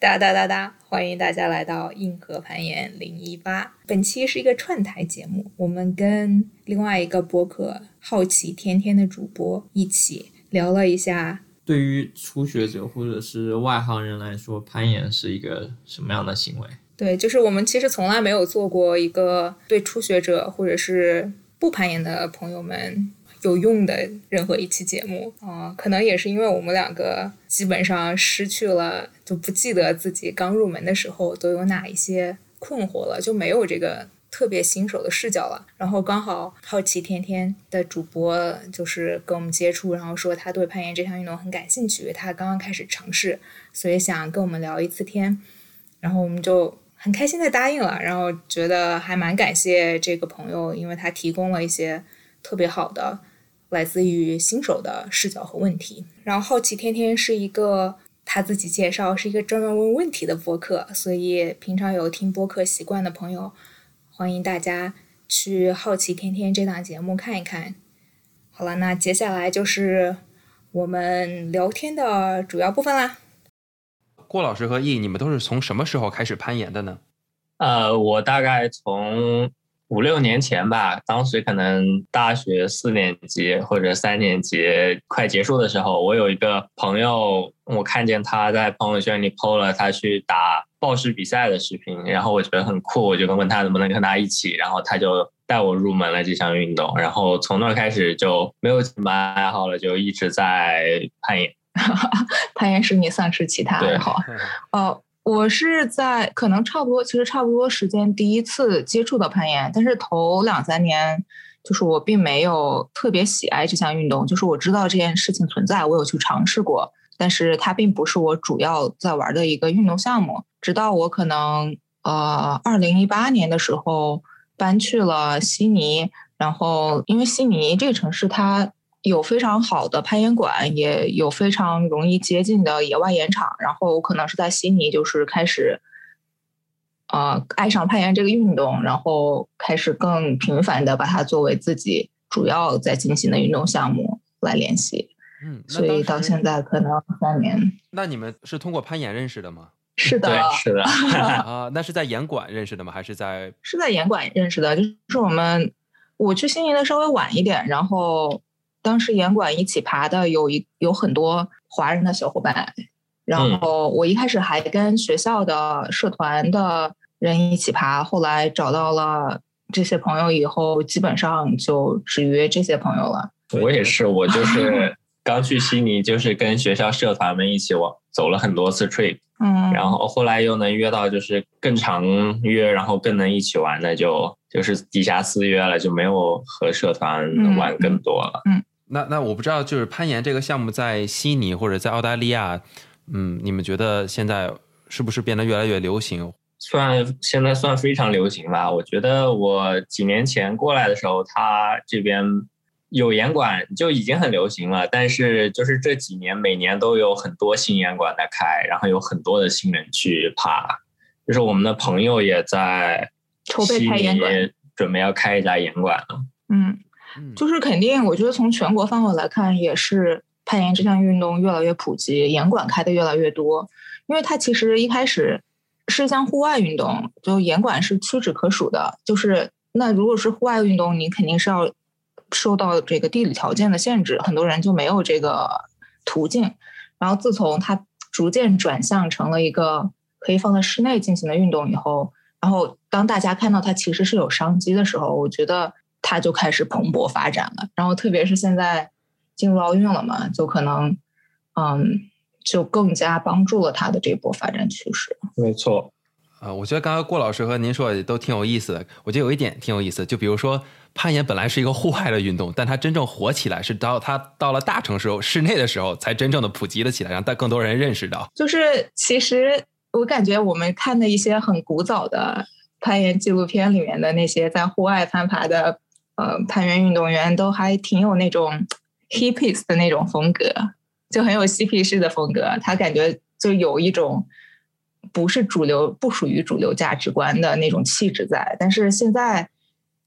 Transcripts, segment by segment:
哒哒哒哒！欢迎大家来到硬核攀岩零一八。本期是一个串台节目，我们跟另外一个博客好奇天天的主播一起聊了一下。对于初学者或者是外行人来说，攀岩是一个什么样的行为？对，就是我们其实从来没有做过一个对初学者或者是不攀岩的朋友们。有用的任何一期节目啊，可能也是因为我们两个基本上失去了，就不记得自己刚入门的时候都有哪一些困惑了，就没有这个特别新手的视角了。然后刚好好奇天天的主播就是跟我们接触，然后说他对攀岩这项运动很感兴趣，他刚刚开始尝试，所以想跟我们聊一次天。然后我们就很开心的答应了，然后觉得还蛮感谢这个朋友，因为他提供了一些特别好的。来自于新手的视角和问题，然后好奇天天是一个他自己介绍是一个专门问问题的播客，所以平常有听播客习惯的朋友，欢迎大家去好奇天天这档节目看一看。好了，那接下来就是我们聊天的主要部分啦。郭老师和易，你们都是从什么时候开始攀岩的呢？呃，我大概从。五六年前吧，当时可能大学四年级或者三年级快结束的时候，我有一个朋友，我看见他在朋友圈里 PO 了他去打报时比赛的视频，然后我觉得很酷，我就问他能不能跟他一起，然后他就带我入门了这项运动，然后从那开始就没有什么爱好了，就一直在攀岩。攀岩是你丧失其他爱好？哦。我是在可能差不多，其实差不多时间第一次接触到攀岩，但是头两三年，就是我并没有特别喜爱这项运动。就是我知道这件事情存在，我有去尝试过，但是它并不是我主要在玩的一个运动项目。直到我可能呃二零一八年的时候搬去了悉尼，然后因为悉尼这个城市它。有非常好的攀岩馆，也有非常容易接近的野外岩场。然后我可能是在悉尼，就是开始，呃，爱上攀岩这个运动，然后开始更频繁的把它作为自己主要在进行的运动项目来练习。嗯，所以到现在可能三年。那你们是通过攀岩认识的吗？是的，是的。啊，那是在岩馆认识的吗？还是在？是在岩馆认识的，就是我们我去悉尼的稍微晚一点，然后。当时严管一起爬的有一有很多华人的小伙伴，然后我一开始还跟学校的社团的人一起爬，后来找到了这些朋友以后，基本上就只约这些朋友了。我也是，我就是刚去悉尼，就是跟学校社团们一起往走了很多次 trip，嗯，然后后来又能约到就是更常约，然后更能一起玩的，就就是底下私约了，就没有和社团玩更多了，嗯。那那我不知道，就是攀岩这个项目在悉尼或者在澳大利亚，嗯，你们觉得现在是不是变得越来越流行？算现在算非常流行吧。我觉得我几年前过来的时候，他这边有严管就已经很流行了。但是就是这几年，每年都有很多新严管在开，然后有很多的新人去爬。就是我们的朋友也在筹备开岩馆，准备要开一家严管了。嗯。就是肯定，我觉得从全国范围来看，也是攀岩这项运动越来越普及，严管开的越来越多。因为它其实一开始是一项户外运动，就严管是屈指可数的。就是那如果是户外运动，你肯定是要受到这个地理条件的限制，很多人就没有这个途径。然后自从它逐渐转向成了一个可以放在室内进行的运动以后，然后当大家看到它其实是有商机的时候，我觉得。它就开始蓬勃发展了，然后特别是现在进入奥运了嘛，就可能，嗯，就更加帮助了它的这波发展趋势。没错，啊，我觉得刚刚郭老师和您说的都挺有意思的。我觉得有一点挺有意思，就比如说攀岩本来是一个户外的运动，但它真正火起来是到它到了大城市室内的时候，才真正的普及了起来，让大更多人认识到。就是其实我感觉我们看的一些很古早的攀岩纪录片里面的那些在户外攀爬的。呃，攀岩运动员都还挺有那种 hippies 的那种风格，就很有嬉皮士的风格。他感觉就有一种不是主流、不属于主流价值观的那种气质在。但是现在，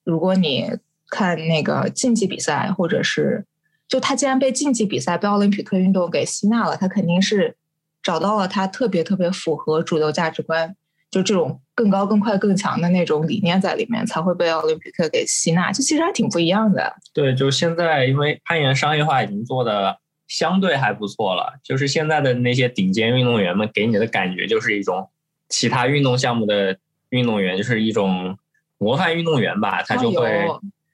如果你看那个竞技比赛，或者是就他既然被竞技比赛、被奥林匹克运动给吸纳了，他肯定是找到了他特别特别符合主流价值观，就这种更高、更快、更强的那种理念在里面，才会被奥林匹克给吸纳。就其实还挺不一样的。对，就现在因为攀岩商业化已经做的相对还不错了，就是现在的那些顶尖运动员们给你的感觉就是一种其他运动项目的运动员，就是一种模范运动员吧，他就会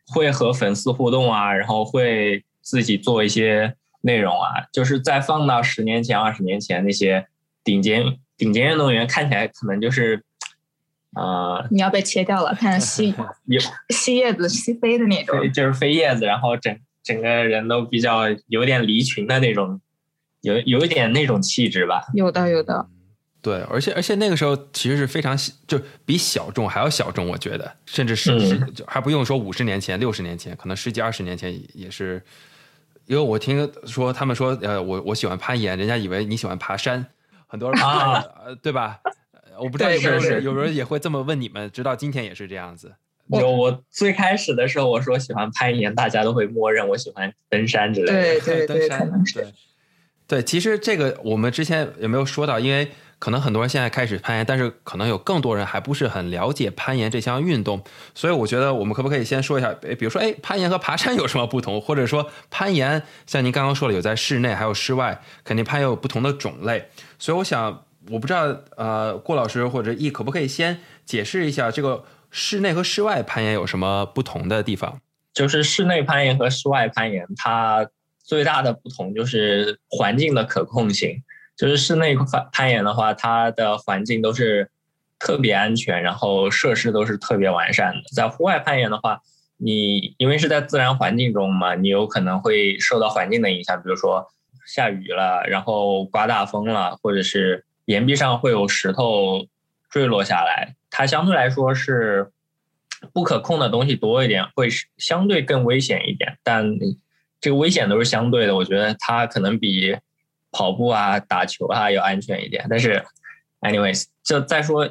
会和粉丝互动啊，然后会自己做一些。内容啊，就是再放到十年前、二十年前那些顶尖顶尖运动员，看起来可能就是，呃，你要被切掉了，看吸有吸叶子、吸飞的那种，就是飞叶子，然后整整个人都比较有点离群的那种，有有一点那种气质吧。有的，有的。对，而且而且那个时候其实是非常就比小众还要小众，我觉得，甚至是就还不用说五十年前、六十年前，可能十几二十年前也是。因为我听说他们说，呃，我我喜欢攀岩，人家以为你喜欢爬山，很多人啊，对吧？我不知道有没有有人也会这么问你们，直到今天也是这样子。有，我最开始的时候我说喜欢攀岩，大家都会默认我喜欢登山之类的。对对对，可能是。对，其实这个我们之前有没有说到？因为可能很多人现在开始攀岩，但是可能有更多人还不是很了解攀岩这项运动，所以我觉得我们可不可以先说一下？诶，比如说，哎，攀岩和爬山有什么不同？或者说，攀岩像您刚刚说了，有在室内还有室外，肯定攀岩有不同的种类。所以我想，我不知道，呃，郭老师或者易可不可以先解释一下这个室内和室外攀岩有什么不同的地方？就是室内攀岩和室外攀岩，它最大的不同就是环境的可控性。就是室内攀攀岩的话，它的环境都是特别安全，然后设施都是特别完善的。在户外攀岩的话，你因为是在自然环境中嘛，你有可能会受到环境的影响，比如说下雨了，然后刮大风了，或者是岩壁上会有石头坠落下来，它相对来说是不可控的东西多一点，会相对更危险一点。但这个危险都是相对的，我觉得它可能比。跑步啊，打球啊，要安全一点。但是，anyways，就再说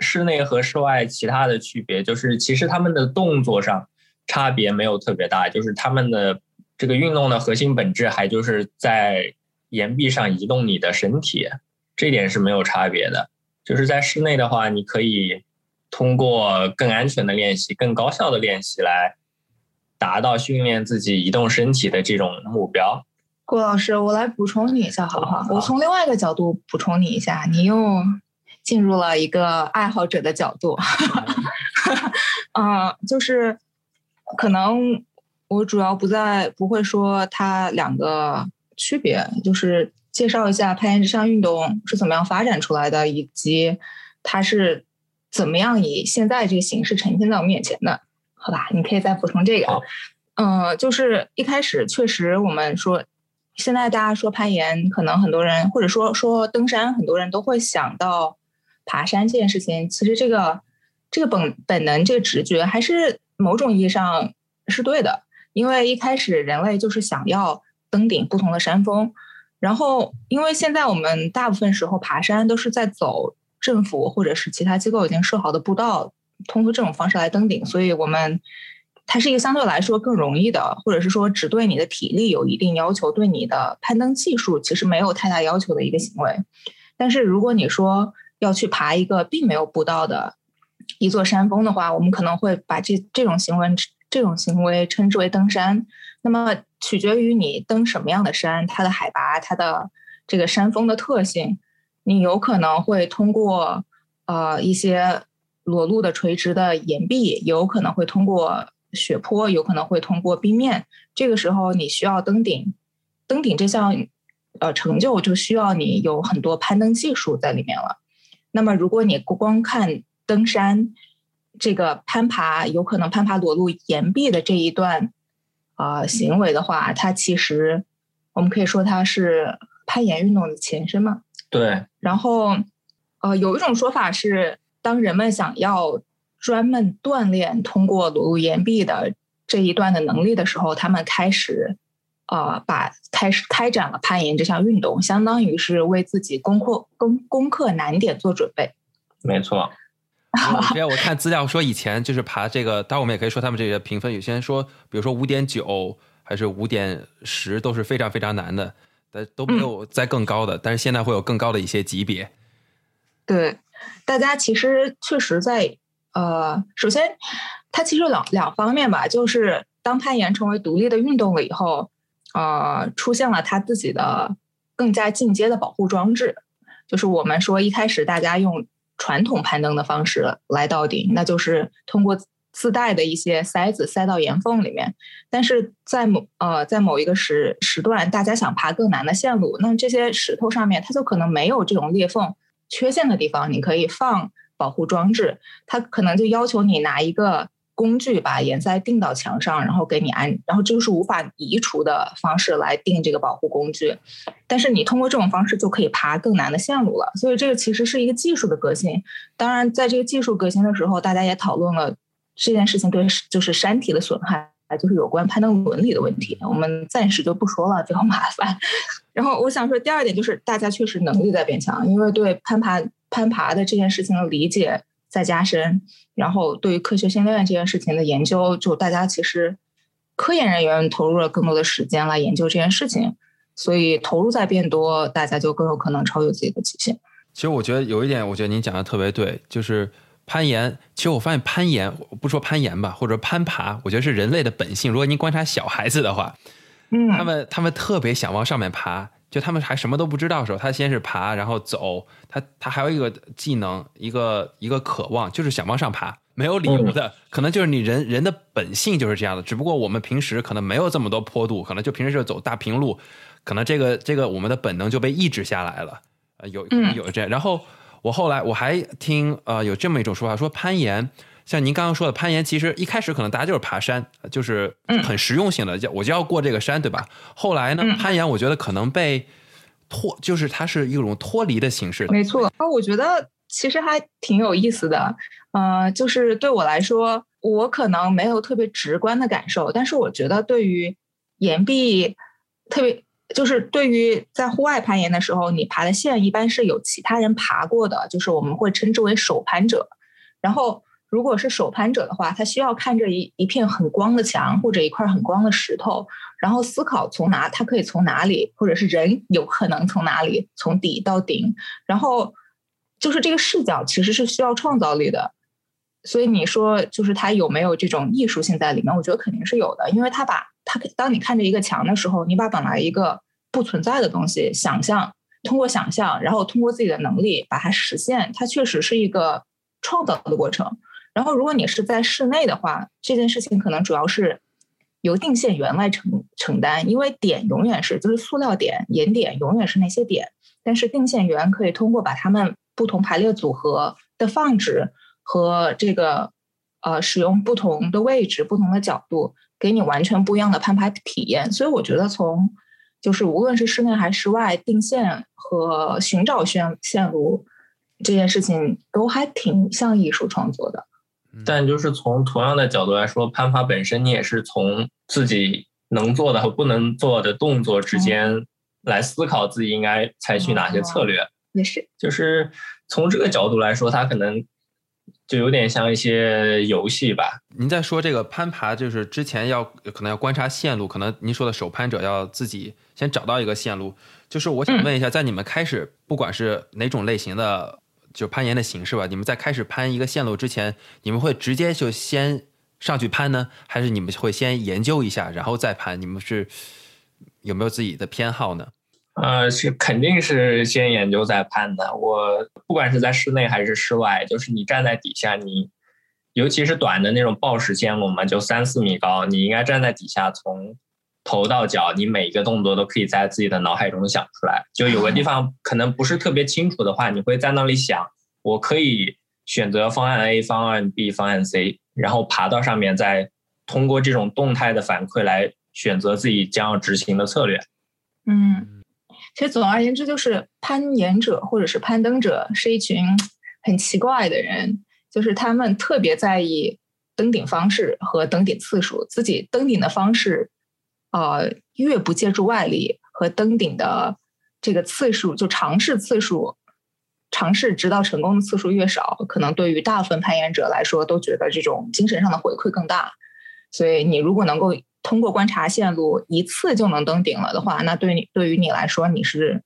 室内和室外其他的区别，就是其实他们的动作上差别没有特别大，就是他们的这个运动的核心本质还就是在岩壁上移动你的身体，这点是没有差别的。就是在室内的话，你可以通过更安全的练习、更高效的练习来达到训练自己移动身体的这种目标。郭老师，我来补充你一下，好不好？我从另外一个角度补充你一下，你又进入了一个爱好者的角度。嗯，就是可能我主要不在不会说它两个区别，就是介绍一下攀岩这项运动是怎么样发展出来的，以及它是怎么样以现在这个形式呈现在我们面前的，好吧？你可以再补充这个。嗯，就是一开始确实我们说。现在大家说攀岩，可能很多人或者说说登山，很多人都会想到爬山这件事情。其实这个这个本本能这个直觉还是某种意义上是对的，因为一开始人类就是想要登顶不同的山峰，然后因为现在我们大部分时候爬山都是在走政府或者是其他机构已经设好的步道，通过这种方式来登顶，所以我们。它是一个相对来说更容易的，或者是说只对你的体力有一定要求，对你的攀登技术其实没有太大要求的一个行为。但是如果你说要去爬一个并没有步道的一座山峰的话，我们可能会把这这种行为这种行为称之为登山。那么取决于你登什么样的山，它的海拔、它的这个山峰的特性，你有可能会通过呃一些裸露的垂直的岩壁，有可能会通过。雪坡有可能会通过冰面，这个时候你需要登顶，登顶这项呃成就就需要你有很多攀登技术在里面了。那么如果你光看登山这个攀爬，有可能攀爬裸露岩壁的这一段啊行为的话，它其实我们可以说它是攀岩运动的前身嘛？对。然后呃有一种说法是，当人们想要。专门锻炼通过裸露岩壁的这一段的能力的时候，他们开始，呃，把开始开展了攀岩这项运动，相当于是为自己攻克攻攻克难点做准备。没错。因为我看资料说，以前就是爬这个，当然我们也可以说他们这个评分，有些人说，比如说五点九还是五点十都是非常非常难的。但都没有在更高的，但是现在会有更高的一些级别。对，大家其实确实在呃，首先它其实两两方面吧，就是当攀岩成为独立的运动了以后，呃，出现了它自己的更加进阶的保护装置，就是我们说一开始大家用传统攀登的方式来到顶，那就是通过。自带的一些塞子塞到岩缝里面，但是在某呃在某一个时时段，大家想爬更难的线路，那这些石头上面它就可能没有这种裂缝缺陷的地方，你可以放保护装置，它可能就要求你拿一个工具把岩塞钉到墙上，然后给你安，然后这就是无法移除的方式来定这个保护工具，但是你通过这种方式就可以爬更难的线路了，所以这个其实是一个技术的革新。当然，在这个技术革新的时候，大家也讨论了。这件事情对就是山体的损害，就是有关攀登伦理的问题，我们暂时就不说了，比较麻烦。然后我想说，第二点就是大家确实能力在变强，因为对攀爬攀爬的这件事情的理解在加深，然后对于科学训练这件事情的研究，就大家其实科研人员投入了更多的时间来研究这件事情，所以投入在变多，大家就更有可能超越自己的极限。其实我觉得有一点，我觉得您讲的特别对，就是。攀岩，其实我发现攀岩，不说攀岩吧，或者攀爬，我觉得是人类的本性。如果您观察小孩子的话，嗯，他们他们特别想往上面爬，就他们还什么都不知道的时候，他先是爬，然后走，他他还有一个技能，一个一个渴望，就是想往上爬，没有理由的，可能就是你人人的本性就是这样的。只不过我们平时可能没有这么多坡度，可能就平时就走大平路，可能这个这个我们的本能就被抑制下来了。呃，有有这样，然后。我后来我还听呃有这么一种说法，说攀岩像您刚刚说的攀岩，其实一开始可能大家就是爬山，就是很实用性的，我就要过这个山，对吧？后来呢，攀岩我觉得可能被脱，就是它是一种脱离的形式。没错，啊，我觉得其实还挺有意思的，呃，就是对我来说，我可能没有特别直观的感受，但是我觉得对于岩壁特别。就是对于在户外攀岩的时候，你爬的线一般是有其他人爬过的，就是我们会称之为手攀者。然后，如果是手攀者的话，他需要看着一一片很光的墙或者一块很光的石头，然后思考从哪，他可以从哪里，或者是人有可能从哪里从底到顶。然后，就是这个视角其实是需要创造力的。所以你说，就是他有没有这种艺术性在里面？我觉得肯定是有的，因为他把。他当你看着一个墙的时候，你把本来一个不存在的东西想象，通过想象，然后通过自己的能力把它实现，它确实是一个创造的过程。然后，如果你是在室内的话，这件事情可能主要是由定线员来承承担，因为点永远是就是塑料点、岩点永远是那些点，但是定线员可以通过把它们不同排列组合的放置和这个呃使用不同的位置、不同的角度。给你完全不一样的攀爬体验，所以我觉得从就是无论是室内还是室外定线和寻找线线路这件事情，都还挺像艺术创作的。但就是从同样的角度来说，攀爬本身你也是从自己能做的和不能做的动作之间来思考自己应该采取哪些策略。也是，就是从这个角度来说，它可能。就有点像一些游戏吧。您在说这个攀爬，就是之前要可能要观察线路，可能您说的首攀者要自己先找到一个线路。就是我想问一下，在你们开始不管是哪种类型的就攀岩的形式吧，你们在开始攀一个线路之前，你们会直接就先上去攀呢，还是你们会先研究一下然后再攀？你们是有没有自己的偏好呢？呃，是肯定是先研究再判的。我不管是在室内还是室外，就是你站在底下，你尤其是短的那种抱石线路嘛，就三四米高，你应该站在底下，从头到脚，你每一个动作都可以在自己的脑海中想出来。就有个地方可能不是特别清楚的话，你会在那里想，我可以选择方案 A、方案 B、方案 C，然后爬到上面，再通过这种动态的反馈来选择自己将要执行的策略。嗯。其实总而言之，就是攀岩者或者是攀登者是一群很奇怪的人，就是他们特别在意登顶方式和登顶次数，自己登顶的方式，呃，越不借助外力和登顶的这个次数，就尝试次数，尝试直到成功的次数越少，可能对于大部分攀岩者来说，都觉得这种精神上的回馈更大。所以，你如果能够通过观察线路一次就能登顶了的话，那对你对于你来说，你是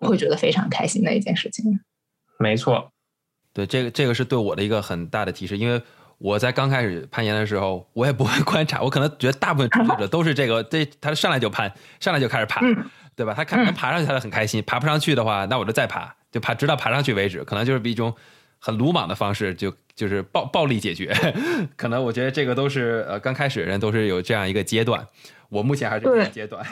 会觉得非常开心的一件事情。没错，对这个这个是对我的一个很大的提示，因为我在刚开始攀岩的时候，我也不会观察，我可能觉得大部分初学者都是这个，这他上来就攀，上来就开始爬，对吧？他看能爬上去，他就很开心；爬不上去的话，那我就再爬，就爬直到爬上去为止，可能就是一种。很鲁莽的方式，就就是暴暴力解决，可能我觉得这个都是呃刚开始人都是有这样一个阶段，我目前还是这个阶段。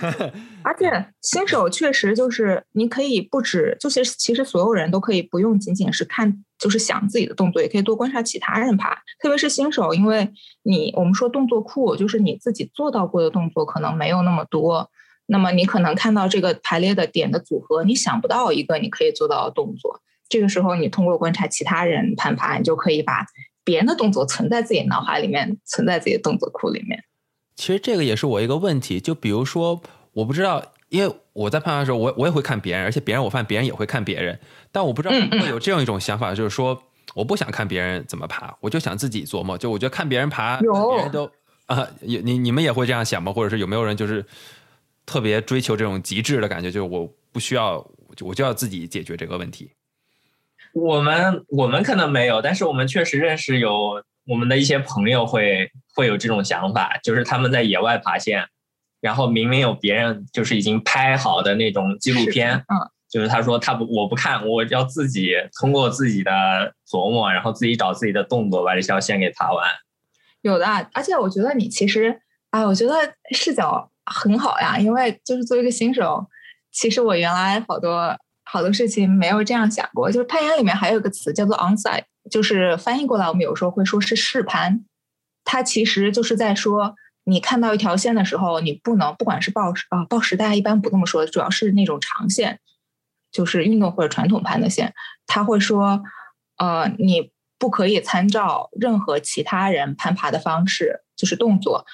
而且新手确实就是你可以不止，就是其实所有人都可以不用仅仅是看，就是想自己的动作，也可以多观察其他人爬。特别是新手，因为你我们说动作库，就是你自己做到过的动作可能没有那么多，那么你可能看到这个排列的点的组合，你想不到一个你可以做到的动作。这个时候，你通过观察其他人攀爬，你就可以把别人的动作存在自己脑海里面，存在自己的动作库里面。其实这个也是我一个问题，就比如说，我不知道，因为我在攀爬的时候，我我也会看别人，而且别人我发现别人也会看别人，但我不知道会有这样一种想法，就是说，我不想看别人怎么爬，我就想自己琢磨。就我觉得看别人爬，别人都啊，你你你们也会这样想吗？或者是有没有人就是特别追求这种极致的感觉，就是我不需要，我就要自己解决这个问题。我们我们可能没有，但是我们确实认识有我们的一些朋友会会有这种想法，就是他们在野外爬线，然后明明有别人就是已经拍好的那种纪录片，嗯，就是他说他不我不看，我要自己通过自己的琢磨，然后自己找自己的动作把这条线给爬完。有的，而且我觉得你其实啊，我觉得视角很好呀，因为就是作为一个新手，其实我原来好多。好多事情没有这样想过，就是攀岩里面还有一个词叫做 onsite，就是翻译过来我们有时候会说是试攀，它其实就是在说你看到一条线的时候，你不能不管是报啊报时，大家一般不这么说，主要是那种长线，就是运动或者传统攀的线，他会说，呃，你不可以参照任何其他人攀爬的方式，就是动作，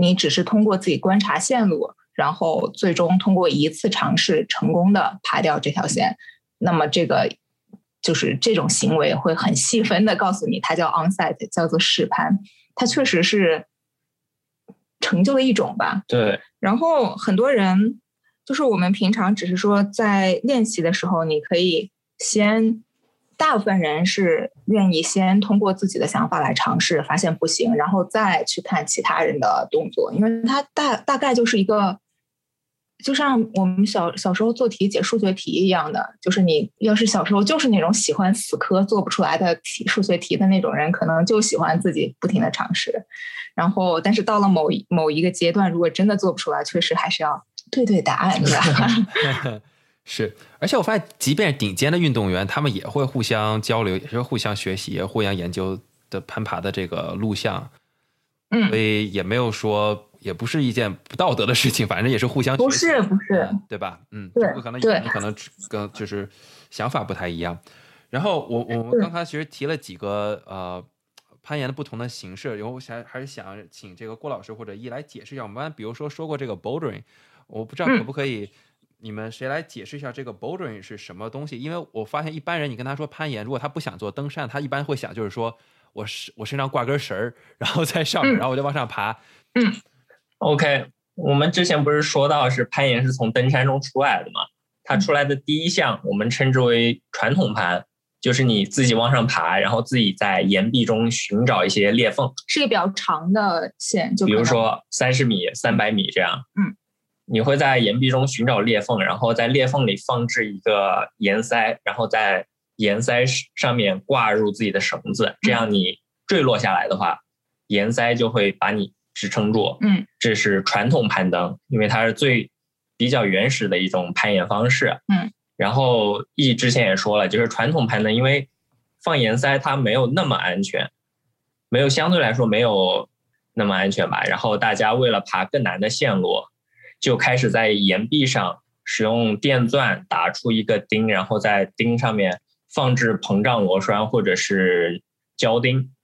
你只是通过自己观察线路。然后最终通过一次尝试成功的爬掉这条线，那么这个就是这种行为会很细分的告诉你，它叫 onsite，叫做试攀，它确实是成就的一种吧。对。然后很多人就是我们平常只是说在练习的时候，你可以先。大部分人是愿意先通过自己的想法来尝试，发现不行，然后再去看其他人的动作，因为它大大概就是一个，就像我们小小时候做题解数学题一样的，就是你要是小时候就是那种喜欢死磕做不出来的题数学题的那种人，可能就喜欢自己不停的尝试，然后但是到了某某一个阶段，如果真的做不出来，确实还是要对对答案，对吧？是，而且我发现，即便顶尖的运动员，他们也会互相交流，也是互相学习、互相研究的攀爬的这个录像。嗯，所以也没有说，也不是一件不道德的事情，反正也是互相不是不是，对吧？嗯，对，可能对，可能跟就是想法不太一样。然后我我们刚才其实提了几个呃攀岩的不同的形式，然后我想还是想请这个郭老师或者一来解释一下。我们比如说说过这个 bouldering，我不知道可不可以。你们谁来解释一下这个 bouldering 是什么东西？因为我发现一般人，你跟他说攀岩，如果他不想做登山，他一般会想就是说，我是我身上挂根绳儿，然后在上面，然后我就往上爬。嗯，OK，我们之前不是说到是攀岩是从登山中出来的嘛？它出来的第一项我们称之为传统攀，就是你自己往上爬，然后自己在岩壁中寻找一些裂缝，是一个比较长的线，就比如说三十米、三百米这样。嗯。你会在岩壁中寻找裂缝，然后在裂缝里放置一个岩塞，然后在岩塞上面挂入自己的绳子，这样你坠落下来的话，岩塞就会把你支撑住。嗯，这是传统攀登，因为它是最比较原始的一种攀岩方式。嗯，然后易之前也说了，就是传统攀登，因为放岩塞它没有那么安全，没有相对来说没有那么安全吧。然后大家为了爬更难的线路。就开始在岩壁上使用电钻打出一个钉，然后在钉上面放置膨胀螺栓或者是胶钉，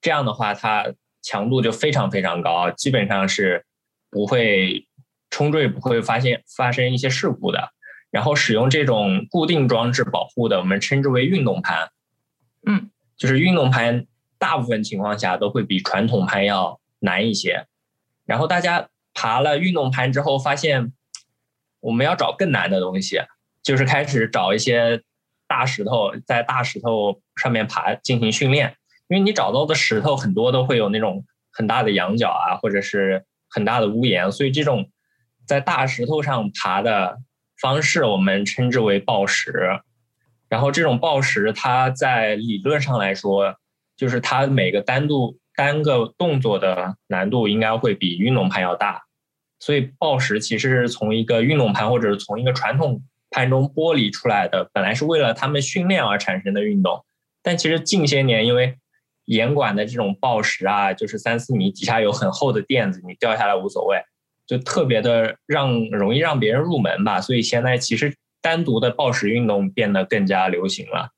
这样的话它强度就非常非常高，基本上是不会冲坠，不会发现发生一些事故的。然后使用这种固定装置保护的，我们称之为运动盘。嗯，就是运动盘，大部分情况下都会比传统盘要难一些。然后大家爬了运动盘之后，发现我们要找更难的东西，就是开始找一些大石头，在大石头上面爬进行训练。因为你找到的石头很多都会有那种很大的仰角啊，或者是很大的屋檐，所以这种在大石头上爬的方式，我们称之为抱石。然后这种抱石，它在理论上来说，就是它每个单独单个动作的难度应该会比运动攀要大。所以抱石其实是从一个运动攀或者是从一个传统攀中剥离出来的，本来是为了他们训练而产生的运动。但其实近些年因为严管的这种抱石啊，就是三四米底下有很厚的垫子，你掉下来无所谓，就特别的让容易让别人入门吧。所以现在其实单独的抱石运动变得更加流行了。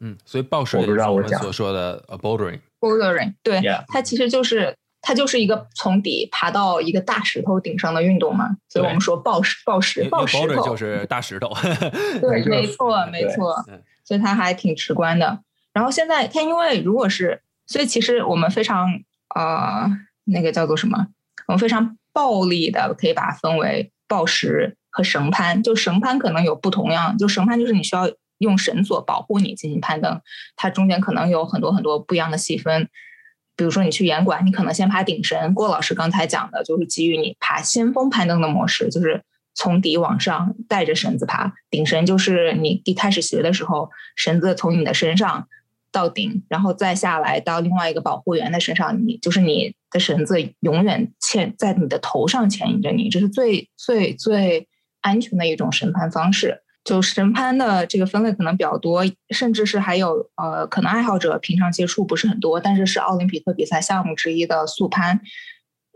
嗯，所以抱石我不知道我讲所说的 bouldering，bouldering，对，它其实就是它就是一个从底爬到一个大石头顶上的运动嘛。所以我们说抱石，抱石，抱石头就是大石头。对，没错，没错。所以它还挺直观的。然后现在它因为如果是，所以其实我们非常呃那个叫做什么？我们非常暴力的可以把它分为抱石和绳攀。就绳攀可能有不同样，就绳攀就是你需要用绳索保护你进行攀登，它中间可能有很多很多不一样的细分。比如说你去岩馆，你可能先爬顶绳。郭老师刚才讲的就是基于你爬先锋攀登的模式，就是从底往上带着绳子爬。顶绳就是你一开始学的时候，绳子从你的身上。到顶，然后再下来到另外一个保护员的身上，你就是你的绳子永远牵在你的头上牵引着你，这是最最最安全的一种审判方式。就绳攀的这个分类可能比较多，甚至是还有呃，可能爱好者平常接触不是很多，但是是奥林匹克比赛项目之一的速攀，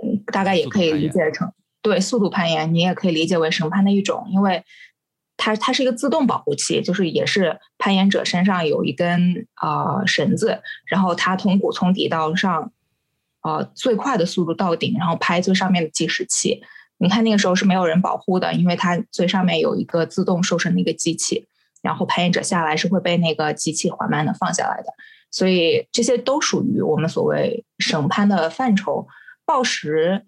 嗯，大概也可以理解成对速度攀岩，你也可以理解为绳攀的一种，因为。它它是一个自动保护器，就是也是攀岩者身上有一根啊绳子，然后它从谷从底到上，呃最快的速度到顶，然后拍最上面的计时器。你看那个时候是没有人保护的，因为它最上面有一个自动瘦身的一个机器，然后攀岩者下来是会被那个机器缓慢的放下来的。所以这些都属于我们所谓绳攀的范畴。抱石，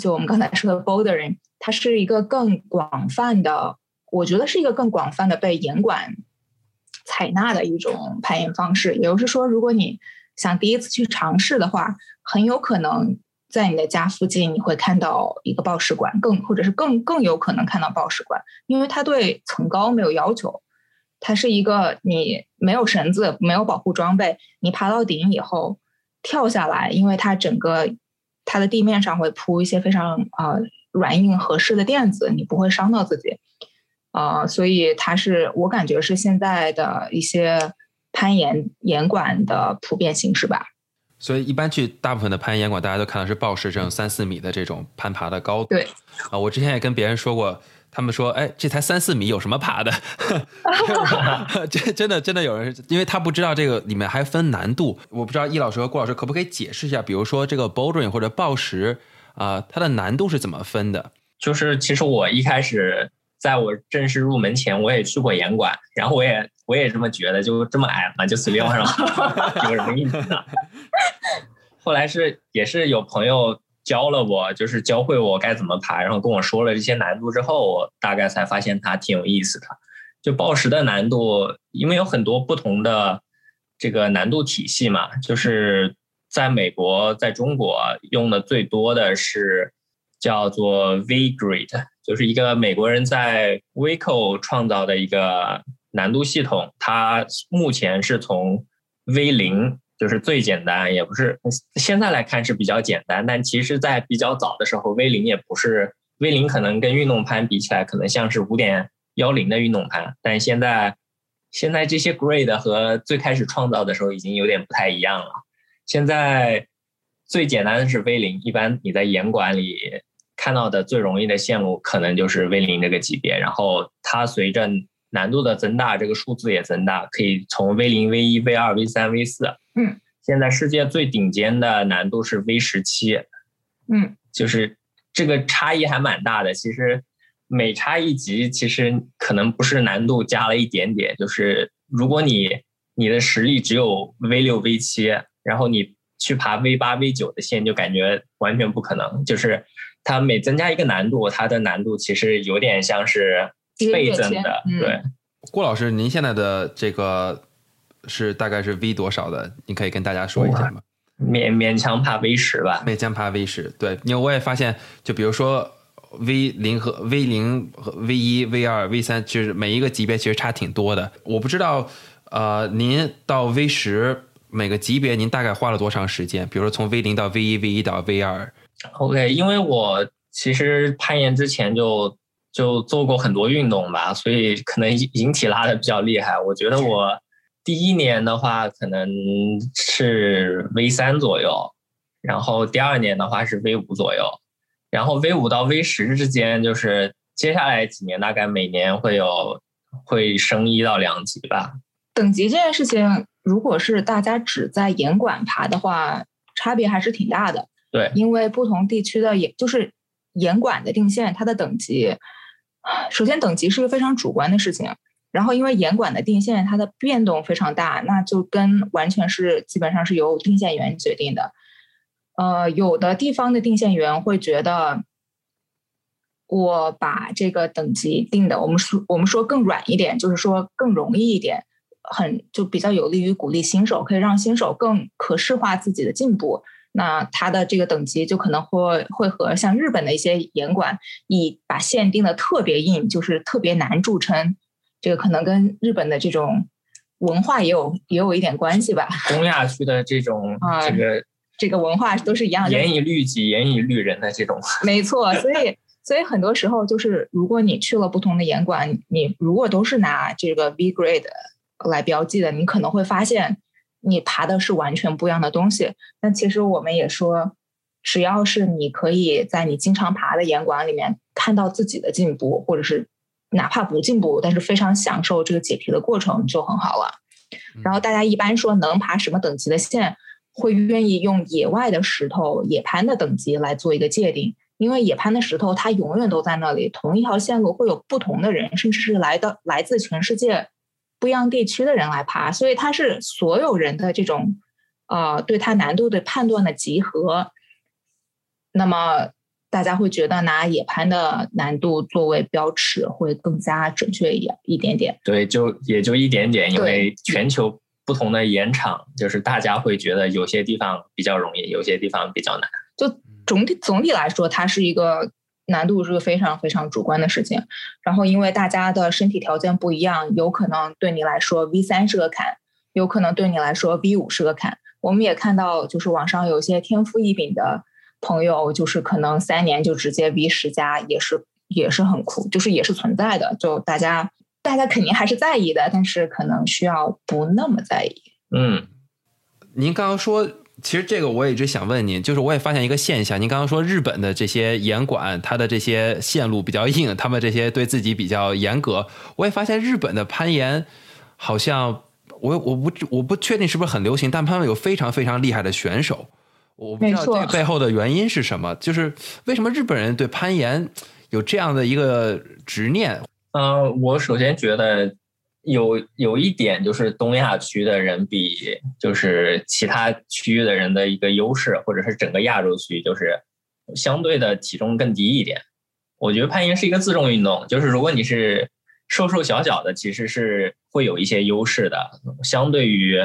就我们刚才说的 bouldering，它是一个更广泛的。我觉得是一个更广泛的被严管采纳的一种攀岩方式，也就是说，如果你想第一次去尝试的话，很有可能在你的家附近你会看到一个报石馆，更或者是更更有可能看到报石馆，因为它对层高没有要求，它是一个你没有绳子、没有保护装备，你爬到顶以后跳下来，因为它整个它的地面上会铺一些非常啊软硬合适的垫子，你不会伤到自己。啊，所以它是我感觉是现在的一些攀岩岩馆的普遍形式吧。所以一般去大部分的攀岩馆，大家都看到是抱石这种三四米的这种攀爬的高度。对啊，我之前也跟别人说过，他们说，哎，这才三四米，有什么爬的？这真的真的有人，因为他不知道这个里面还分难度。我不知道易老师和郭老师可不可以解释一下，比如说这个 bouldering 或者抱石啊，它的难度是怎么分的？就是其实我一开始。在我正式入门前，我也去过岩馆，然后我也我也这么觉得，就这么矮嘛，就随便往上，有什么意思呢？后来是也是有朋友教了我，就是教会我该怎么爬，然后跟我说了这些难度之后，我大概才发现它挺有意思的。就报时的难度，因为有很多不同的这个难度体系嘛，就是在美国、在中国用的最多的是叫做 V Grade。就是一个美国人在 Vico 创造的一个难度系统，它目前是从 V 零，就是最简单，也不是现在来看是比较简单，但其实在比较早的时候，V 零也不是 V 零，可能跟运动攀比起来，可能像是五点幺零的运动攀，但现在现在这些 grade 和最开始创造的时候已经有点不太一样了。现在最简单的是 V 零，一般你在严管里。看到的最容易的线路可能就是 V 零这个级别，然后它随着难度的增大，这个数字也增大，可以从 V 零、V 一、V 二、V 三、V 四。嗯，现在世界最顶尖的难度是 V 十七。嗯，就是这个差异还蛮大的。其实每差一级，其实可能不是难度加了一点点，就是如果你你的实力只有 V 六、V 七，然后你去爬 V 八 V 九的线，就感觉完全不可能。就是它每增加一个难度，它的难度其实有点像是倍增的。对，郭老师，您现在的这个是大概是 V 多少的？你可以跟大家说一下吗？勉勉强爬 V 十吧，勉强爬 V 十。对，因为我也发现，就比如说 V 零和 V 零和 V 一、V 二、V 三，其实每一个级别其实差挺多的。我不知道，呃，您到 V 十每个级别您大概花了多长时间？比如说从 V 零到 V 一、V 一到 V 二。OK，因为我其实攀岩之前就就做过很多运动吧，所以可能引体拉的比较厉害。我觉得我。第一年的话可能是 V 三左右，然后第二年的话是 V 五左右，然后 V 五到 V 十之间，就是接下来几年大概每年会有会升一到两级吧。等级这件事情，如果是大家只在岩馆爬的话，差别还是挺大的。对，因为不同地区的严就是严管的定线，它的等级，首先等级是个非常主观的事情。然后，因为严管的定线它的变动非常大，那就跟完全是基本上是由定线员决定的。呃，有的地方的定线员会觉得，我把这个等级定的，我们说我们说更软一点，就是说更容易一点，很就比较有利于鼓励新手，可以让新手更可视化自己的进步。那它的这个等级就可能会会和像日本的一些严管以把线定的特别硬，就是特别难著称。这个可能跟日本的这种文化也有也有一点关系吧。东亚区的这种这个这个文化都是一样的，严以律己、严以律人的这种。没错，所以所以很多时候就是，如果你去了不同的严管，你如果都是拿这个 V grade 来标记的，你可能会发现你爬的是完全不一样的东西。但其实我们也说，只要是你可以在你经常爬的岩馆里面看到自己的进步，或者是。哪怕不进步，但是非常享受这个解题的过程就很好了。然后大家一般说能爬什么等级的线，会愿意用野外的石头、野攀的等级来做一个界定，因为野攀的石头它永远都在那里，同一条线路会有不同的人，甚至是来的来自全世界不一样地区的人来爬，所以它是所有人的这种呃对它难度的判断的集合。那么。大家会觉得拿野攀的难度作为标尺会更加准确一一点点。对，就也就一点点，因为全球不同的岩场，就是大家会觉得有些地方比较容易，有些地方比较难。就总体总体来说，它是一个难度是个非常非常主观的事情。然后因为大家的身体条件不一样，有可能对你来说 V 三是个坎，有可能对你来说 V 五是个坎。我们也看到，就是网上有些天赋异禀的。朋友就是可能三年就直接 V 十加，也是也是很酷，就是也是存在的。就大家大家肯定还是在意的，但是可能需要不那么在意。嗯，您刚刚说，其实这个我一直想问您，就是我也发现一个现象，您刚刚说日本的这些严管，它的这些线路比较硬，他们这些对自己比较严格。我也发现日本的攀岩好像我我不我不确定是不是很流行，但他们有非常非常厉害的选手。我不知道这背后的原因是什么，就是为什么日本人对攀岩有这样的一个执念？嗯，我首先觉得有有一点就是东亚区的人比就是其他区域的人的一个优势，或者是整个亚洲区就是相对的体重更低一点。我觉得攀岩是一个自重运动，就是如果你是瘦瘦小小的，其实是会有一些优势的，相对于。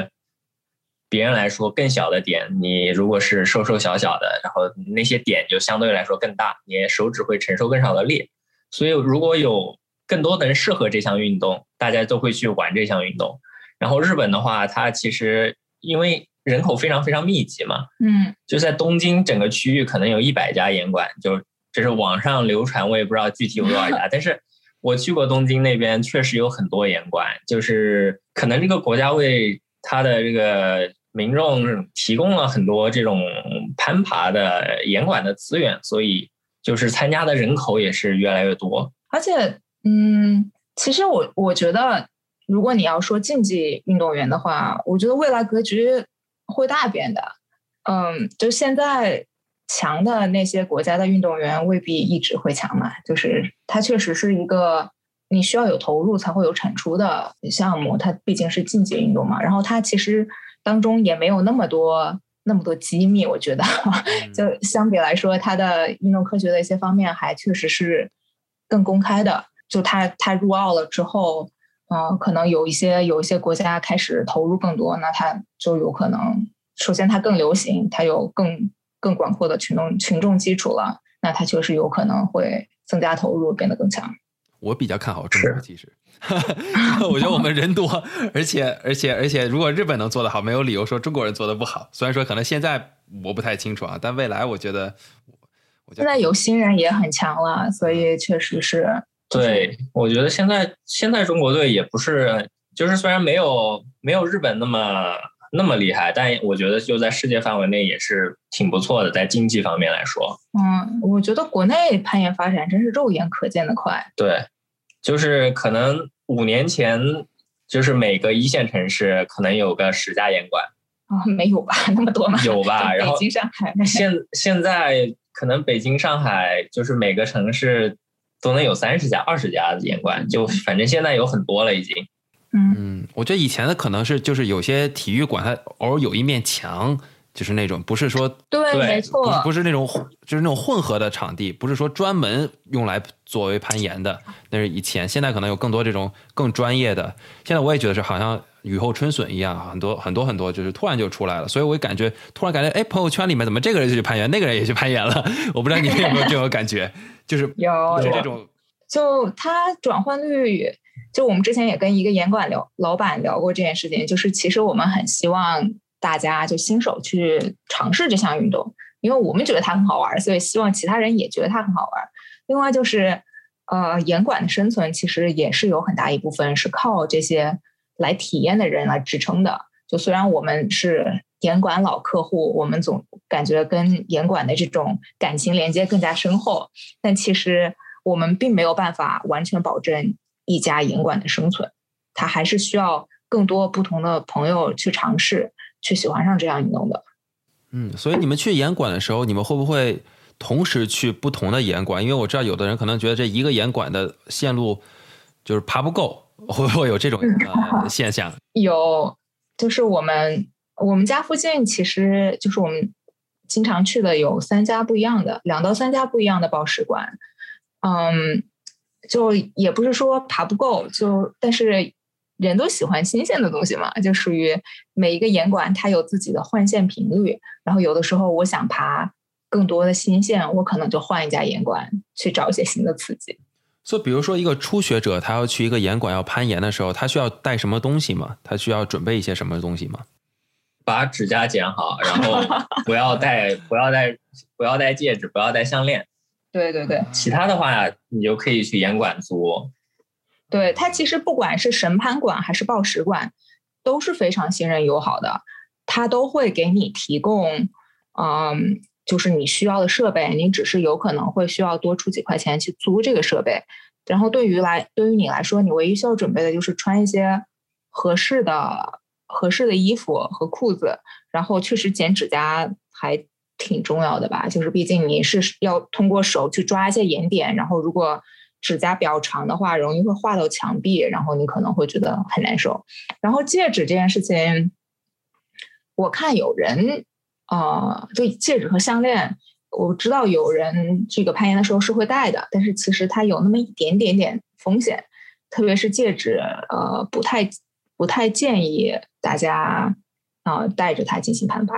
别人来说更小的点，你如果是瘦瘦小小的，然后那些点就相对来说更大，你手指会承受更少的力。所以如果有更多的人适合这项运动，大家都会去玩这项运动。然后日本的话，它其实因为人口非常非常密集嘛，嗯，就在东京整个区域可能有一百家严馆，就这是网上流传，我也不知道具体有多少家，但是我去过东京那边，确实有很多严馆，就是可能这个国家为它的这个。民众提供了很多这种攀爬的严管的资源，所以就是参加的人口也是越来越多。而且，嗯，其实我我觉得，如果你要说竞技运动员的话，我觉得未来格局会大变的。嗯，就现在强的那些国家的运动员未必一直会强嘛，就是它确实是一个你需要有投入才会有产出的项目，它毕竟是竞技运动嘛。然后它其实。当中也没有那么多、那么多机密，我觉得就相比来说，它的运动科学的一些方面还确实是更公开的。就它它入奥了之后，嗯，可能有一些有一些国家开始投入更多，那它就有可能，首先它更流行，它有更更广阔的群众群众基础了，那它确实有可能会增加投入，变得更强。我比较看好中国，其实，我觉得我们人多，而且而且而且，如果日本能做得好，没有理由说中国人做的不好。虽然说可能现在我不太清楚啊，但未来我觉得，现在有新人也很强了，所以确实是。对，我觉得现在现在中国队也不是，就是虽然没有没有日本那么那么厉害，但我觉得就在世界范围内也是挺不错的，在经济方面来说。嗯，我觉得国内攀岩发展真是肉眼可见的快。对，就是可能五年前，就是每个一线城市可能有个十家岩馆。啊，没有吧？那么多吗？有吧？然后北京、上海。现现在可能北京、上海就是每个城市。都能有三十家、二十家的演馆，就反正现在有很多了，已经。嗯，我觉得以前的可能是就是有些体育馆，它偶尔有一面墙，就是那种不是说对，没错，不是那种就是那种混合的场地，不是说专门用来作为攀岩的。那是以前，现在可能有更多这种更专业的。现在我也觉得是好像雨后春笋一样，很多很多很多，就是突然就出来了。所以我感觉突然感觉，哎，朋友圈里面怎么这个人就去攀岩，那个人也去攀岩了？我不知道你们有没有这种感觉。就是有就这种，就它转换率，就我们之前也跟一个严管聊老板聊过这件事情，就是其实我们很希望大家就新手去尝试这项运动，因为我们觉得它很好玩，所以希望其他人也觉得它很好玩。另外就是，呃，严管的生存其实也是有很大一部分是靠这些来体验的人来支撑的。就虽然我们是。严管老客户，我们总感觉跟严管的这种感情连接更加深厚，但其实我们并没有办法完全保证一家严管的生存，它还是需要更多不同的朋友去尝试，去喜欢上这样运动的。嗯，所以你们去严管的时候，你们会不会同时去不同的严管？因为我知道有的人可能觉得这一个严管的线路就是爬不够，会不会有这种呃现象？有，就是我们。我们家附近其实就是我们经常去的，有三家不一样的，两到三家不一样的报时馆。嗯，就也不是说爬不够，就但是人都喜欢新鲜的东西嘛，就属于每一个严馆它有自己的换线频率。然后有的时候我想爬更多的新线，我可能就换一家严馆去找一些新的刺激。所以，比如说一个初学者，他要去一个严馆要攀岩的时候，他需要带什么东西吗？他需要准备一些什么东西吗？把指甲剪好，然后 不要戴不要戴不要戴戒指，不要戴项链。对对对，其他的话你就可以去严管租。对他其实不管是神攀馆还是报时馆，都是非常信任友好的，他都会给你提供，嗯，就是你需要的设备，你只是有可能会需要多出几块钱去租这个设备。然后对于来对于你来说，你唯一需要准备的就是穿一些合适的。合适的衣服和裤子，然后确实剪指甲还挺重要的吧？就是毕竟你是要通过手去抓一些岩点，然后如果指甲比较长的话，容易会划到墙壁，然后你可能会觉得很难受。然后戒指这件事情，我看有人啊，就戒指和项链，我知道有人这个攀岩的时候是会戴的，但是其实它有那么一点点点风险，特别是戒指，呃，不太。不太建议大家啊带着它进行攀爬。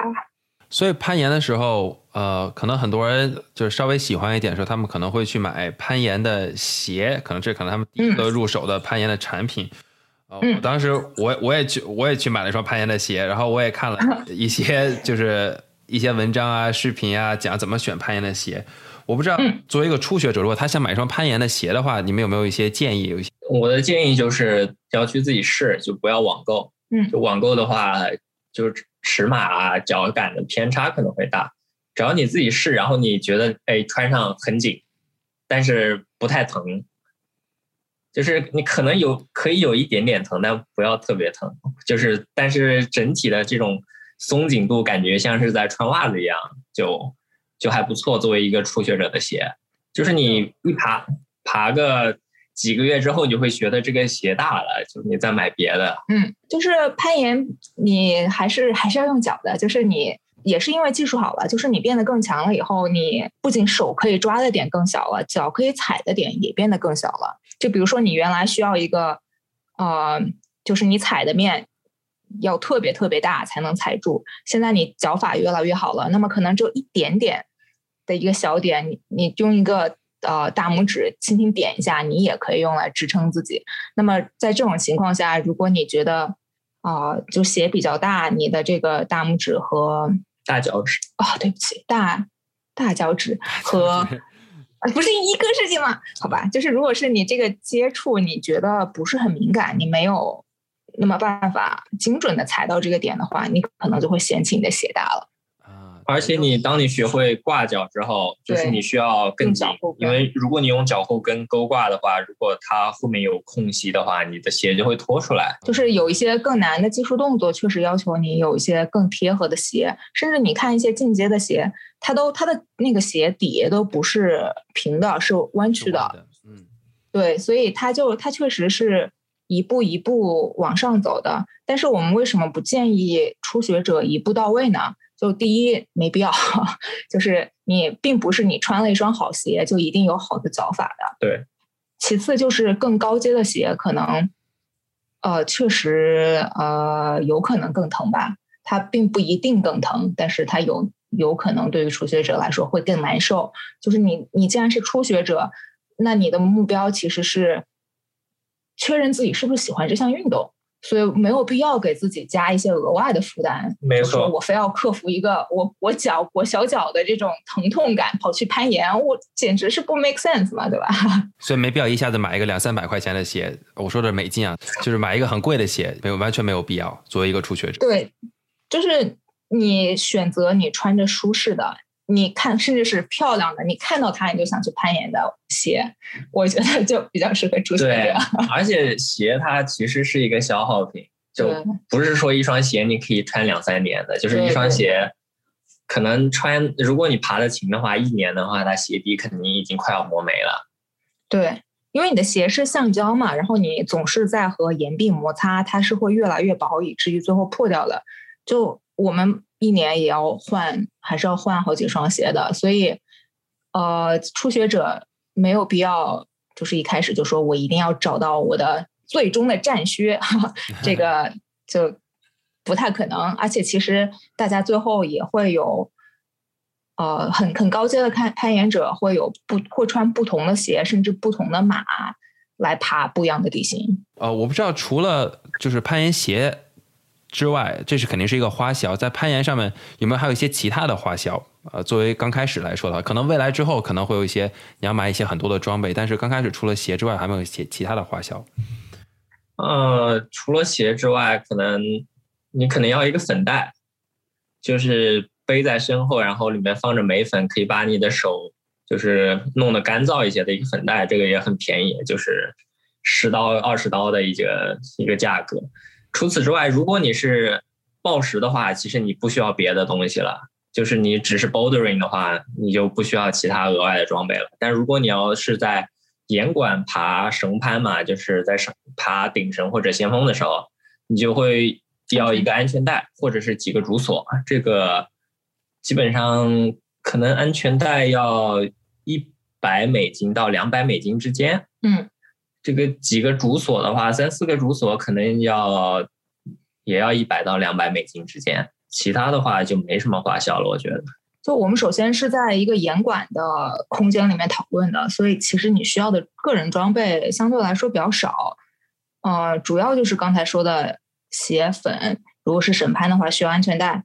所以攀岩的时候，呃，可能很多人就是稍微喜欢一点，的时候他们可能会去买攀岩的鞋，可能这可能他们第一个入手的攀岩的产品。呃，当时我我也去我也去买了一双攀岩的鞋，然后我也看了 一些就是一些文章啊、视频啊，讲怎么选攀岩的鞋。我不知道作为一个初学者，如果他想买一双攀岩的鞋的话，你们有没有一些建议？有一些我的建议就是要去自己试，就不要网购。嗯，就网购的话，就是尺码啊、脚感的偏差可能会大。只要你自己试，然后你觉得哎穿上很紧，但是不太疼，就是你可能有可以有一点点疼，但不要特别疼。就是但是整体的这种松紧度感觉像是在穿袜子一样，就就还不错。作为一个初学者的鞋，就是你一爬爬个。几个月之后，你就会觉得这个鞋大了，就你再买别的。嗯，就是攀岩，你还是还是要用脚的，就是你也是因为技术好了，就是你变得更强了以后，你不仅手可以抓的点更小了，脚可以踩的点也变得更小了。就比如说你原来需要一个，呃，就是你踩的面要特别特别大才能踩住，现在你脚法越来越好了，那么可能只有一点点的一个小点，你你用一个呃大拇指轻轻点一下，你也可以用来支撑自己。那么在这种情况下，如果你觉得啊，就鞋比较大，你的这个大拇指和大脚趾啊，对不起，大大脚趾 和啊，不是一个事情吗？好吧，就是如果是你这个接触，你觉得不是很敏感，你没有那么办法精准的踩到这个点的话，你可能就会嫌弃你的鞋大了。而且你当你学会挂脚之后，就是你需要更紧，因为如果你用脚后跟勾挂的话，如果它后面有空隙的话，你的鞋就会脱出来。就是有一些更难的技术动作，确实要求你有一些更贴合的鞋，甚至你看一些进阶的鞋，它都它的那个鞋底都不是平的，是弯曲的。嗯，对，所以它就它确实是一步一步往上走的。但是我们为什么不建议初学者一步到位呢？就第一没必要，就是你并不是你穿了一双好鞋就一定有好的脚法的。对。其次就是更高阶的鞋可能，呃，确实呃有可能更疼吧。它并不一定更疼，但是它有有可能对于初学者来说会更难受。就是你你既然是初学者，那你的目标其实是确认自己是不是喜欢这项运动。所以没有必要给自己加一些额外的负担。没错，我非要克服一个我我脚我小脚的这种疼痛感，跑去攀岩，我简直是不 make sense 嘛，对吧？所以没必要一下子买一个两三百块钱的鞋。我说的是美金啊，就是买一个很贵的鞋，没有完全没有必要。作为一个初学者，对，就是你选择你穿着舒适的。你看，甚至是漂亮的，你看到它你就想去攀岩的鞋，我觉得就比较适合初学者。而且鞋它其实是一个消耗品，就不是说一双鞋你可以穿两三年的，就是一双鞋可能穿，如果你爬的勤的话，一年的话，它鞋底肯定已经快要磨没了。对，因为你的鞋是橡胶嘛，然后你总是在和岩壁摩擦，它是会越来越薄，以至于最后破掉了。就我们。一年也要换，还是要换好几双鞋的，所以，呃，初学者没有必要，就是一开始就说我一定要找到我的最终的战靴，这个 就不太可能。而且，其实大家最后也会有，呃，很很高阶的攀攀岩者会有不会穿不同的鞋，甚至不同的马来爬不一样的地形。呃，我不知道除了就是攀岩鞋。之外，这是肯定是一个花销。在攀岩上面有没有还有一些其他的花销？呃，作为刚开始来说的话，可能未来之后可能会有一些你要买一些很多的装备，但是刚开始除了鞋之外，还没有其其他的花销。呃，除了鞋之外，可能你可能要一个粉袋，就是背在身后，然后里面放着眉粉，可以把你的手就是弄得干燥一些的一个粉袋，这个也很便宜，就是十刀二十刀的一个一个价格。除此之外，如果你是暴食的话，其实你不需要别的东西了。就是你只是 bouldering 的话，你就不需要其他额外的装备了。但如果你要是在严管爬绳攀嘛，就是在绳爬顶绳或者先锋的时候，你就会要一个安全带或者是几个主锁。这个基本上可能安全带要一百美金到两百美金之间。嗯。这个几个主锁的话，三四个主锁可能要也要一百到两百美金之间，其他的话就没什么花销了。我觉得，就我们首先是在一个严管的空间里面讨论的，所以其实你需要的个人装备相对来说比较少。呃，主要就是刚才说的鞋粉，如果是审判的话需要安全带，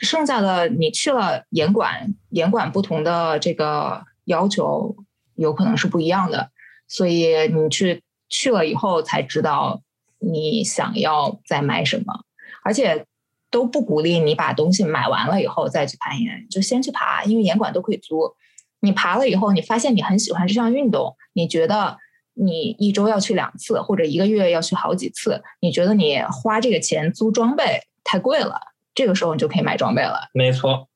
剩下的你去了严管，严管不同的这个要求有可能是不一样的。所以你去去了以后才知道你想要再买什么，而且都不鼓励你把东西买完了以后再去攀岩，就先去爬，因为岩馆都可以租。你爬了以后，你发现你很喜欢这项运动，你觉得你一周要去两次或者一个月要去好几次，你觉得你花这个钱租装备太贵了，这个时候你就可以买装备了。没错，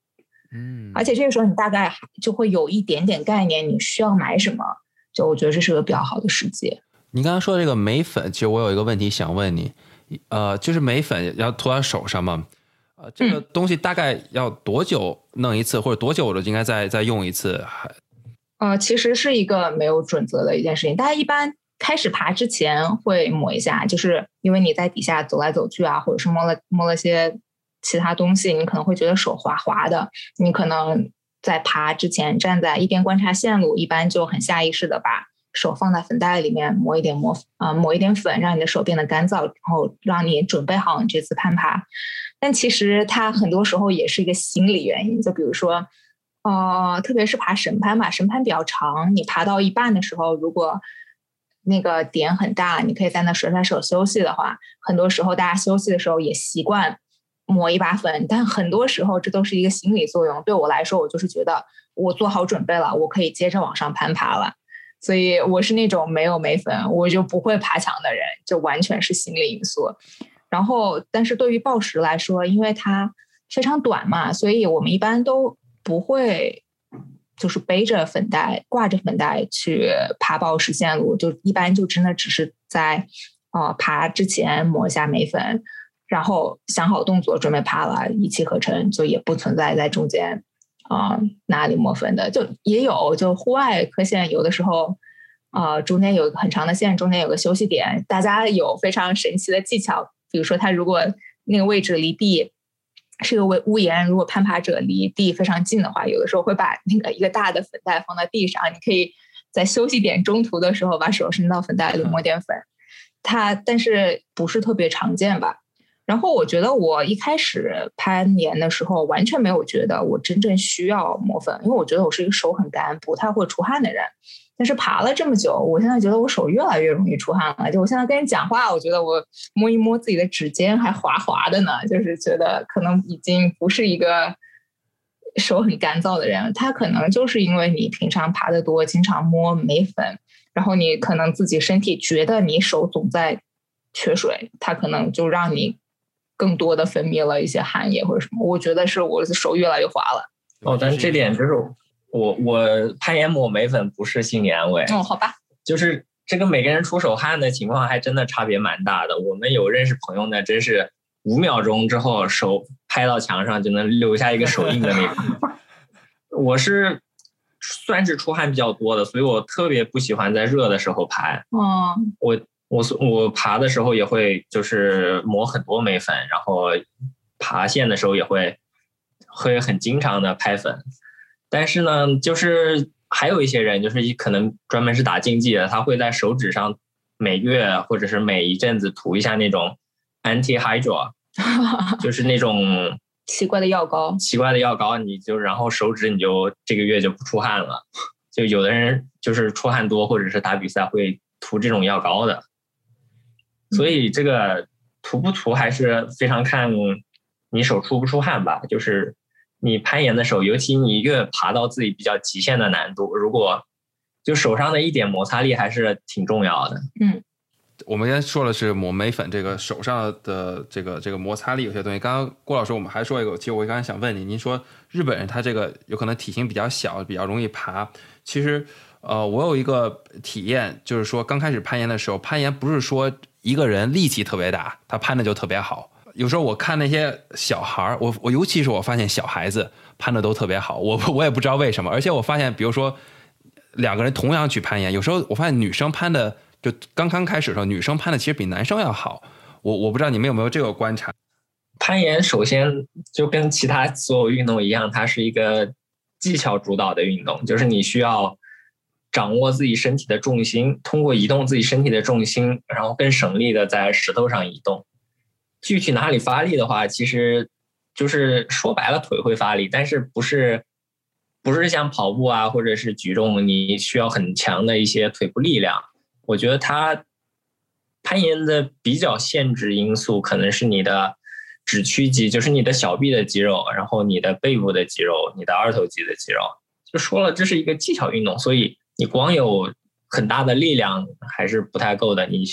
嗯，而且这个时候你大概就会有一点点概念，你需要买什么。就我觉得这是个比较好的时机。你刚刚说这个眉粉，其实我有一个问题想问你，呃，就是眉粉要涂到手上嘛？呃，这个东西大概要多久弄一次，或者多久我应该再再用一次？还呃，其实是一个没有准则的一件事情。大家一般开始爬之前会抹一下，就是因为你在底下走来走去啊，或者是摸了摸了些其他东西，你可能会觉得手滑滑的。你可能在爬之前站在一边观察线路，一般就很下意识的把手放在粉袋里面抹一点抹啊抹一点粉，让你的手变得干燥，然后让你准备好你这次攀爬。但其实它很多时候也是一个心理原因，就比如说，呃，特别是爬神攀吧，神攀比较长，你爬到一半的时候，如果那个点很大，你可以在那甩甩手休息的话，很多时候大家休息的时候也习惯抹一把粉，但很多时候这都是一个心理作用。对我来说，我就是觉得我做好准备了，我可以接着往上攀爬了，所以我是那种没有眉粉我就不会爬墙的人，就完全是心理因素。然后，但是对于报时来说，因为它非常短嘛，所以我们一般都不会就是背着粉袋、挂着粉袋去爬报时线路，就一般就真的只是在呃爬之前抹一下眉粉，然后想好动作准备爬了，一气呵成，就也不存在在中间啊哪里磨粉的，就也有就户外科线有的时候啊中间有一个很长的线，中间有个休息点，大家有非常神奇的技巧。比如说，他如果那个位置离地是个屋屋檐，如果攀爬者离地非常近的话，有的时候会把那个一个大的粉袋放在地上，你可以在休息点中途的时候把手伸到粉袋里抹点粉。它但是不是特别常见吧？然后我觉得我一开始攀岩的时候完全没有觉得我真正需要抹粉，因为我觉得我是一个手很干、不太会出汗的人。但是爬了这么久，我现在觉得我手越来越容易出汗了。就我现在跟你讲话，我觉得我摸一摸自己的指尖还滑滑的呢，就是觉得可能已经不是一个手很干燥的人。他可能就是因为你平常爬的多，经常摸眉粉，然后你可能自己身体觉得你手总在缺水，他可能就让你更多的分泌了一些汗液或者什么。我觉得是我的手越来越滑了。哦，但是这点就是。我我攀岩抹眉粉不是心理安慰嗯，好吧，就是这个每个人出手汗的情况还真的差别蛮大的。我们有认识朋友呢，真是五秒钟之后手拍到墙上就能留下一个手印的那种。我是算是出汗比较多的，所以我特别不喜欢在热的时候拍。嗯，我我我爬的时候也会就是抹很多眉粉，然后爬线的时候也会会很经常的拍粉。但是呢，就是还有一些人，就是可能专门是打竞技的，他会在手指上每月或者是每一阵子涂一下那种 anti hydro，就是那种奇怪的药膏。奇怪的药膏，你就然后手指你就这个月就不出汗了。就有的人就是出汗多或者是打比赛会涂这种药膏的，所以这个涂不涂还是非常看你手出不出汗吧，就是。你攀岩的时候，尤其你越爬到自己比较极限的难度，如果就手上的一点摩擦力还是挺重要的。嗯，我们刚才说的是抹眉粉，这个手上的这个这个摩擦力有些东西。刚刚郭老师我们还说一个，其实我刚才想问你，您说日本人他这个有可能体型比较小，比较容易爬。其实呃，我有一个体验，就是说刚开始攀岩的时候，攀岩不是说一个人力气特别大，他攀的就特别好。有时候我看那些小孩儿，我我尤其是我发现小孩子攀的都特别好，我我也不知道为什么。而且我发现，比如说两个人同样去攀岩，有时候我发现女生攀的就刚刚开始的时候，女生攀的其实比男生要好。我我不知道你们有没有这个观察。攀岩首先就跟其他所有运动一样，它是一个技巧主导的运动，就是你需要掌握自己身体的重心，通过移动自己身体的重心，然后更省力的在石头上移动。具体哪里发力的话，其实就是说白了腿会发力，但是不是不是像跑步啊或者是举重，你需要很强的一些腿部力量。我觉得它攀岩的比较限制因素可能是你的指屈肌，就是你的小臂的肌肉，然后你的背部的肌肉，你的二头肌的肌肉。就说了，这是一个技巧运动，所以你光有很大的力量还是不太够的，你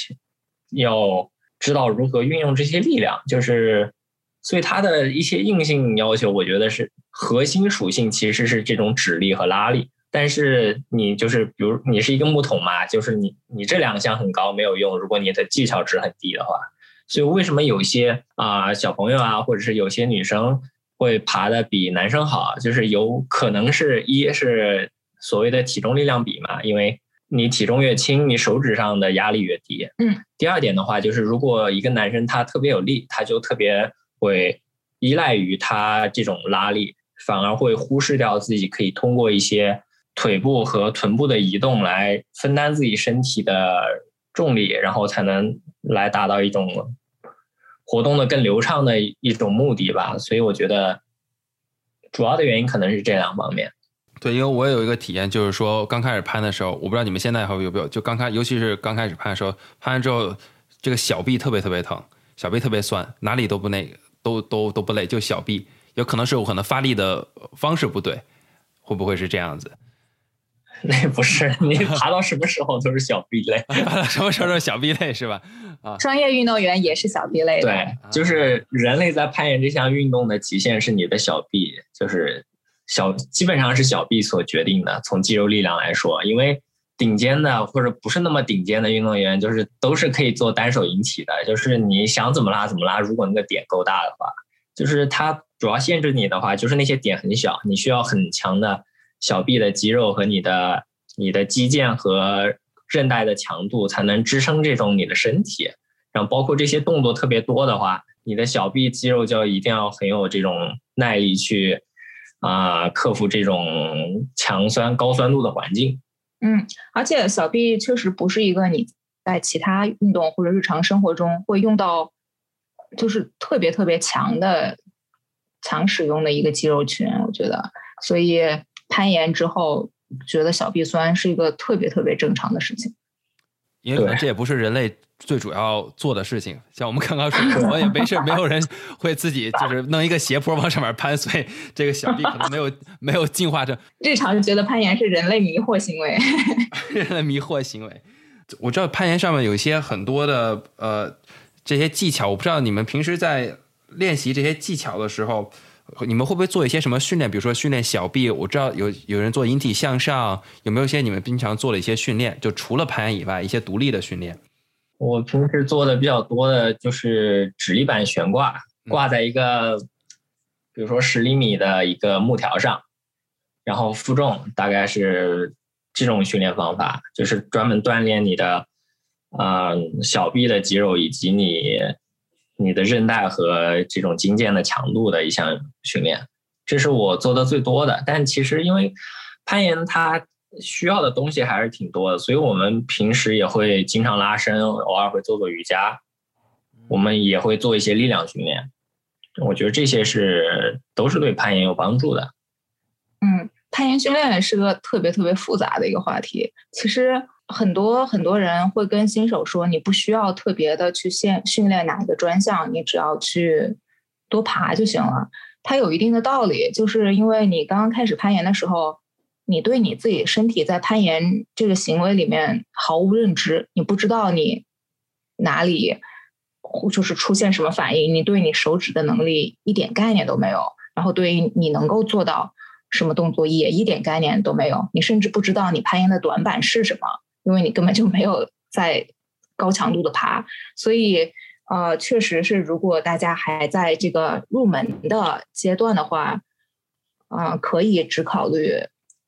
要。知道如何运用这些力量，就是，所以它的一些硬性要求，我觉得是核心属性其实是这种指力和拉力。但是你就是，比如你是一个木桶嘛，就是你你这两项很高没有用，如果你的技巧值很低的话，所以为什么有些啊小朋友啊，或者是有些女生会爬的比男生好，就是有可能是一是所谓的体重力量比嘛，因为你体重越轻，你手指上的压力越低。嗯。第二点的话，就是如果一个男生他特别有力，他就特别会依赖于他这种拉力，反而会忽视掉自己可以通过一些腿部和臀部的移动来分担自己身体的重力，然后才能来达到一种活动的更流畅的一种目的吧。所以我觉得主要的原因可能是这两方面。对，因为我有一个体验，就是说刚开始攀的时候，我不知道你们现在还有没有，就刚开，尤其是刚开始攀的时候，攀完之后，这个小臂特别特别疼，小臂特别酸，哪里都不那个，都都都不累，就小臂，有可能是我可能发力的方式不对，会不会是这样子？那不是，你爬到什么时候都是小臂累，什么时候都是小臂累是吧？啊，专业运动员也是小臂累。对，就是人类在攀岩这项运动的极限是你的小臂，就是。小基本上是小臂所决定的，从肌肉力量来说，因为顶尖的或者不是那么顶尖的运动员，就是都是可以做单手引体的，就是你想怎么拉怎么拉，如果那个点够大的话，就是它主要限制你的话，就是那些点很小，你需要很强的小臂的肌肉和你的你的肌腱和韧带的强度才能支撑这种你的身体，然后包括这些动作特别多的话，你的小臂肌肉就一定要很有这种耐力去。啊，克服这种强酸高酸度的环境。嗯，而且小臂确实不是一个你在其他运动或者日常生活中会用到，就是特别特别强的强使用的一个肌肉群。我觉得，所以攀岩之后觉得小臂酸是一个特别特别正常的事情。因为可能这也不是人类。最主要做的事情，像我们刚刚说，我也没事，没有人会自己就是弄一个斜坡往上面攀，所以这个小臂可能没有没有进化成。日常觉得攀岩是人类迷惑行为，人类迷惑行为。我知道攀岩上面有一些很多的呃这些技巧，我不知道你们平时在练习这些技巧的时候。你们会不会做一些什么训练？比如说训练小臂，我知道有有人做引体向上，有没有一些你们平常做的一些训练？就除了攀岩以外，一些独立的训练。我平时做的比较多的就是直立板悬挂，挂在一个，比如说十厘米的一个木条上，然后负重，大概是这种训练方法，就是专门锻炼你的，嗯，小臂的肌肉以及你。你的韧带和这种筋腱的强度的一项训练，这是我做的最多的。但其实因为攀岩它需要的东西还是挺多的，所以我们平时也会经常拉伸，偶尔会做做瑜伽，我们也会做一些力量训练。我觉得这些是都是对攀岩有帮助的。嗯，攀岩训练是个特别特别复杂的一个话题，其实。很多很多人会跟新手说，你不需要特别的去训训练哪一个专项，你只要去多爬就行了。它有一定的道理，就是因为你刚刚开始攀岩的时候，你对你自己身体在攀岩这个行为里面毫无认知，你不知道你哪里就是出现什么反应，你对你手指的能力一点概念都没有，然后对于你能够做到什么动作也一点概念都没有，你甚至不知道你攀岩的短板是什么。因为你根本就没有在高强度的爬，所以呃，确实是，如果大家还在这个入门的阶段的话，啊，可以只考虑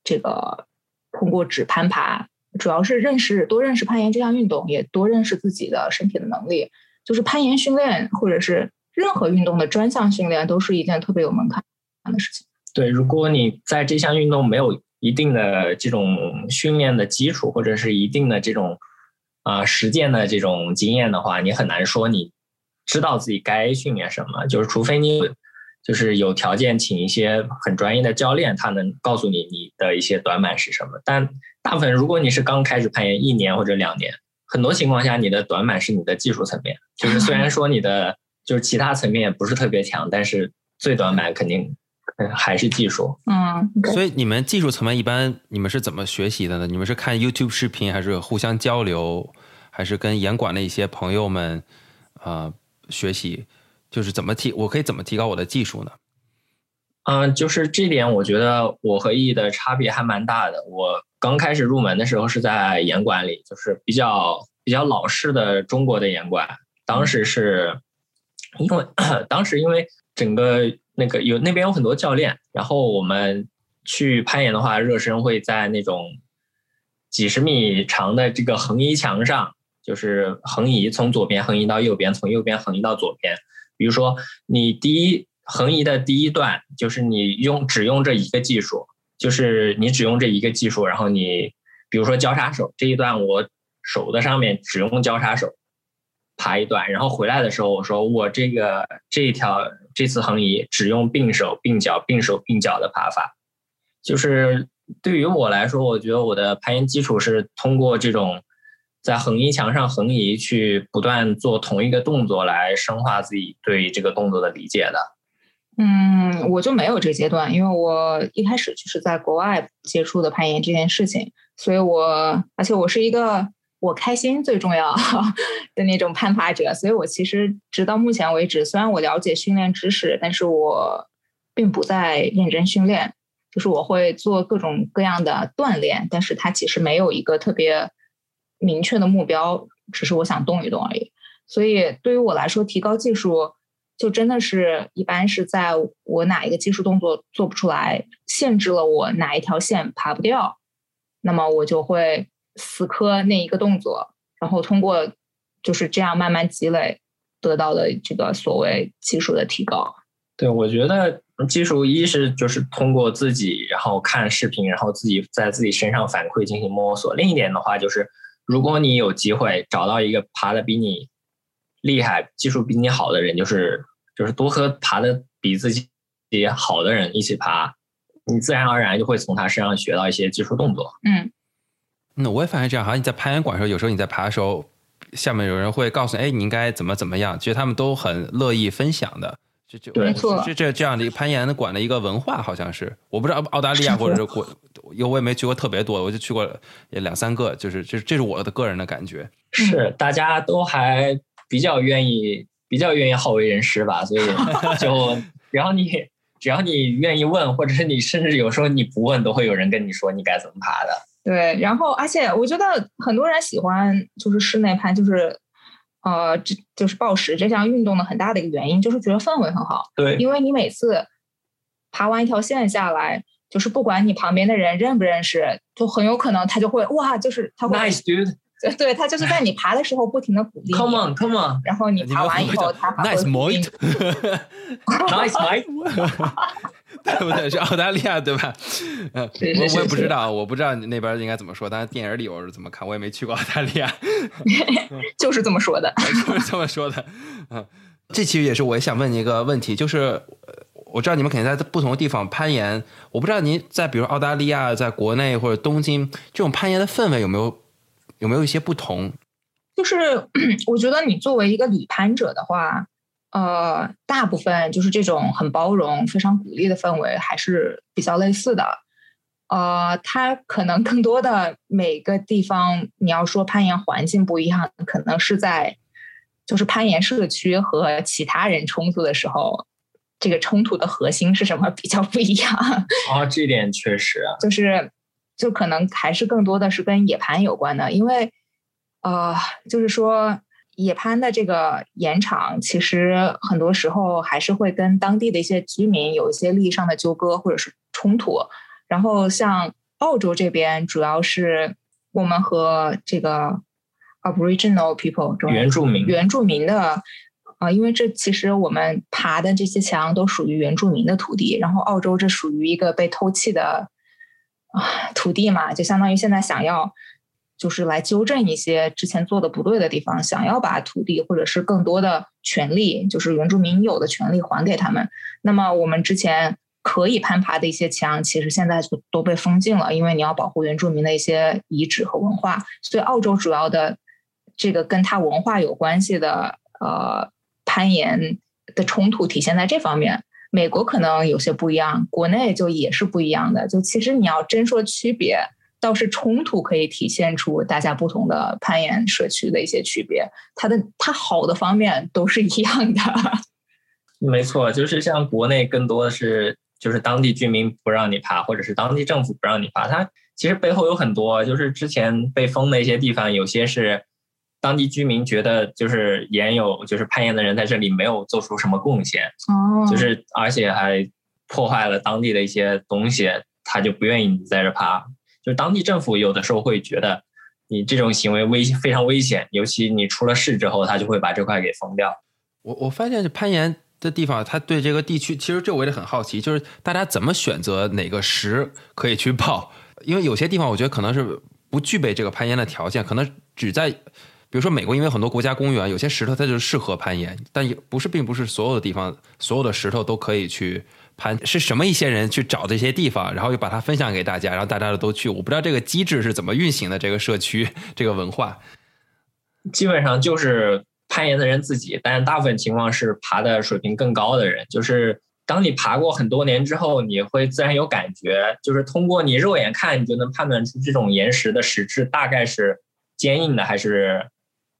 这个通过只攀爬，主要是认识多认识攀岩这项运动，也多认识自己的身体的能力。就是攀岩训练或者是任何运动的专项训练，都是一件特别有门槛的事情。对，如果你在这项运动没有。一定的这种训练的基础，或者是一定的这种啊实践的这种经验的话，你很难说你知道自己该训练什么。就是除非你就是有条件请一些很专业的教练，他能告诉你你的一些短板是什么。但大部分如果你是刚开始攀岩一年或者两年，很多情况下你的短板是你的技术层面。就是虽然说你的就是其他层面不是特别强，但是最短板肯定。还是技术，嗯，所以你们技术层面一般你们是怎么学习的呢？你们是看 YouTube 视频，还是互相交流，还是跟严管的一些朋友们啊学习？就是怎么提，我可以怎么提高我的技术呢？嗯，就是这点，我觉得我和 E 的差别还蛮大的。我刚开始入门的时候是在严管里，就是比较比较老式的中国的严管。当时是因为 当时因为整个那个有那边有很多教练，然后我们去攀岩的话，热身会在那种几十米长的这个横移墙上，就是横移从左边横移到右边，从右边横移到左边。比如说你第一横移的第一段，就是你用只用这一个技术，就是你只用这一个技术，然后你比如说交叉手这一段，我手的上面只用交叉手。爬一段，然后回来的时候，我说我这个这一条这次横移只用并手并脚并手并脚的爬法，就是对于我来说，我觉得我的攀岩基础是通过这种在横移墙上横移去不断做同一个动作来深化自己对这个动作的理解的。嗯，我就没有这阶段，因为我一开始就是在国外接触的攀岩这件事情，所以我而且我是一个。我开心最重要 的那种攀爬者，所以我其实直到目前为止，虽然我了解训练知识，但是我并不在认真训练。就是我会做各种各样的锻炼，但是它其实没有一个特别明确的目标，只是我想动一动而已。所以对于我来说，提高技术就真的是一般是在我哪一个技术动作做不出来，限制了我哪一条线爬不掉，那么我就会。死磕那一个动作，然后通过就是这样慢慢积累，得到的这个所谓技术的提高。对，我觉得技术一是就是通过自己，然后看视频，然后自己在自己身上反馈进行摸索。另一点的话，就是如果你有机会找到一个爬的比你厉害、技术比你好的人，就是就是多和爬的比自己好的人一起爬，你自然而然就会从他身上学到一些技术动作。嗯。那我也发现这样，好像你在攀岩馆的时候，有时候你在爬的时候，下面有人会告诉你，哎，你应该怎么怎么样。其实他们都很乐意分享的，就就没错，这这这样的一个攀岩馆的一个文化，好像是。我不知道澳大利亚或者是国，因为我也没去过特别多，我就去过也两三个，就是这这是我的个人的感觉。是，大家都还比较愿意，比较愿意好为人师吧，所以就 只要你只要你愿意问，或者是你甚至有时候你不问，都会有人跟你说你该怎么爬的。对，然后而且我觉得很多人喜欢就是室内攀，就是呃，这就是暴食这项运动的很大的一个原因，就是觉得氛围很好。对，因为你每次爬完一条线下来，就是不管你旁边的人认不认识，就很有可能他就会哇，就是他会。Nice dude。对他就是在你爬的时候不停的鼓励。Come on, come on。然后你爬完以后，他还会。Nice mate。Nice mate。对不对？是澳大利亚对吧？嗯，我我也不知道，我不知道你那边应该怎么说。但是电影里我是怎么看，我也没去过澳大利亚，就是这么说的，就是这么说的。嗯，这其实也是我也想问你一个问题，就是我知道你们肯定在不同的地方攀岩，我不知道您在比如澳大利亚，在国内或者东京这种攀岩的氛围有没有有没有一些不同？就是 我觉得你作为一个旅攀者的话。呃，大部分就是这种很包容、非常鼓励的氛围，还是比较类似的。呃，它可能更多的每个地方，你要说攀岩环境不一样，可能是在就是攀岩社区和其他人冲突的时候，这个冲突的核心是什么比较不一样。啊，这点确实，就是就可能还是更多的是跟野攀有关的，因为呃，就是说。野攀的这个岩场，其实很多时候还是会跟当地的一些居民有一些利益上的纠葛或者是冲突。然后像澳洲这边，主要是我们和这个 Aboriginal people 原住民原住民的啊，因为这其实我们爬的这些墙都属于原住民的土地，然后澳洲这属于一个被偷弃的啊土地嘛，就相当于现在想要。就是来纠正一些之前做的不对的地方，想要把土地或者是更多的权利，就是原住民有的权利还给他们。那么我们之前可以攀爬的一些墙，其实现在就都被封禁了，因为你要保护原住民的一些遗址和文化。所以澳洲主要的这个跟它文化有关系的呃攀岩的冲突体现在这方面。美国可能有些不一样，国内就也是不一样的。就其实你要真说区别。倒是冲突可以体现出大家不同的攀岩社区的一些区别，它的它好的方面都是一样的。没错，就是像国内更多的是就是当地居民不让你爬，或者是当地政府不让你爬。它其实背后有很多，就是之前被封的一些地方，有些是当地居民觉得就是岩有就是攀岩的人在这里没有做出什么贡献，哦，就是而且还破坏了当地的一些东西，他就不愿意你在这爬。就是当地政府有的时候会觉得你这种行为危非常危险，尤其你出了事之后，他就会把这块给封掉。我我发现这攀岩的地方，他对这个地区其实这我也很好奇，就是大家怎么选择哪个石可以去报？因为有些地方我觉得可能是不具备这个攀岩的条件，可能只在。比如说美国，因为很多国家公园有些石头它就适合攀岩，但也不是，并不是所有的地方所有的石头都可以去攀。是什么一些人去找这些地方，然后又把它分享给大家，然后大家都去？我不知道这个机制是怎么运行的，这个社区 这个文化。基本上就是攀岩的人自己，但大部分情况是爬的水平更高的人。就是当你爬过很多年之后，你会自然有感觉，就是通过你肉眼看，你就能判断出这种岩石的实质大概是坚硬的还是。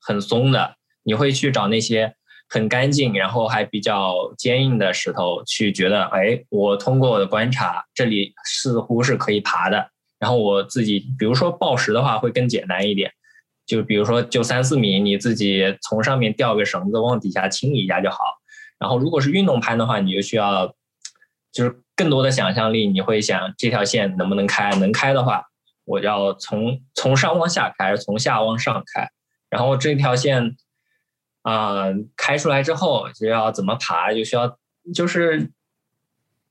很松的，你会去找那些很干净，然后还比较坚硬的石头，去觉得，哎，我通过我的观察，这里似乎是可以爬的。然后我自己，比如说抱石的话，会更简单一点，就比如说就三四米，你自己从上面吊个绳子往底下清理一下就好。然后如果是运动攀的话，你就需要就是更多的想象力，你会想这条线能不能开？能开的话，我要从从上往下开，还是从下往上开。然后这条线啊开出来之后，就要怎么爬，就需要就是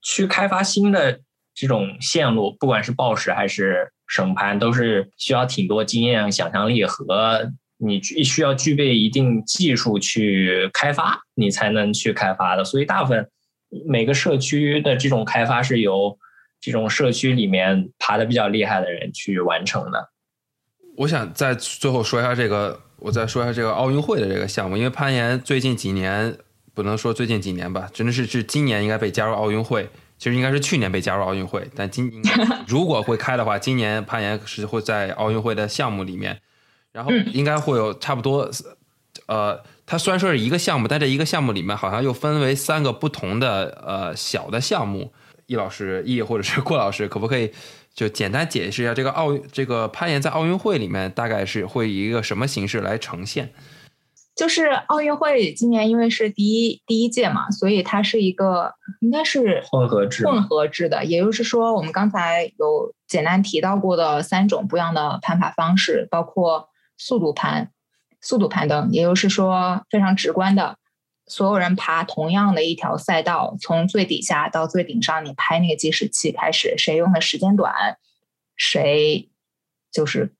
去开发新的这种线路，不管是报时还是省盘，都是需要挺多经验、想象力和你需要具备一定技术去开发，你才能去开发的。所以大部分每个社区的这种开发是由这种社区里面爬的比较厉害的人去完成的。我想在最后说一下这个。我再说一下这个奥运会的这个项目，因为攀岩最近几年不能说最近几年吧，真的是是今年应该被加入奥运会，其实应该是去年被加入奥运会，但今 如果会开的话，今年攀岩是会在奥运会的项目里面，然后应该会有差不多，呃，它虽然说是一个项目，但这一个项目里面好像又分为三个不同的呃小的项目。易老师，易或者是郭老师，可不可以？就简单解释一下这个奥这个攀岩在奥运会里面大概是会以一个什么形式来呈现？就是奥运会今年因为是第一第一届嘛，所以它是一个应该是混合制混合制的，也就是说我们刚才有简单提到过的三种不一样的攀爬方式，包括速度攀、速度攀登，也就是说非常直观的。所有人爬同样的一条赛道，从最底下到最顶上，你拍那个计时器开始，谁用的时间短，谁就是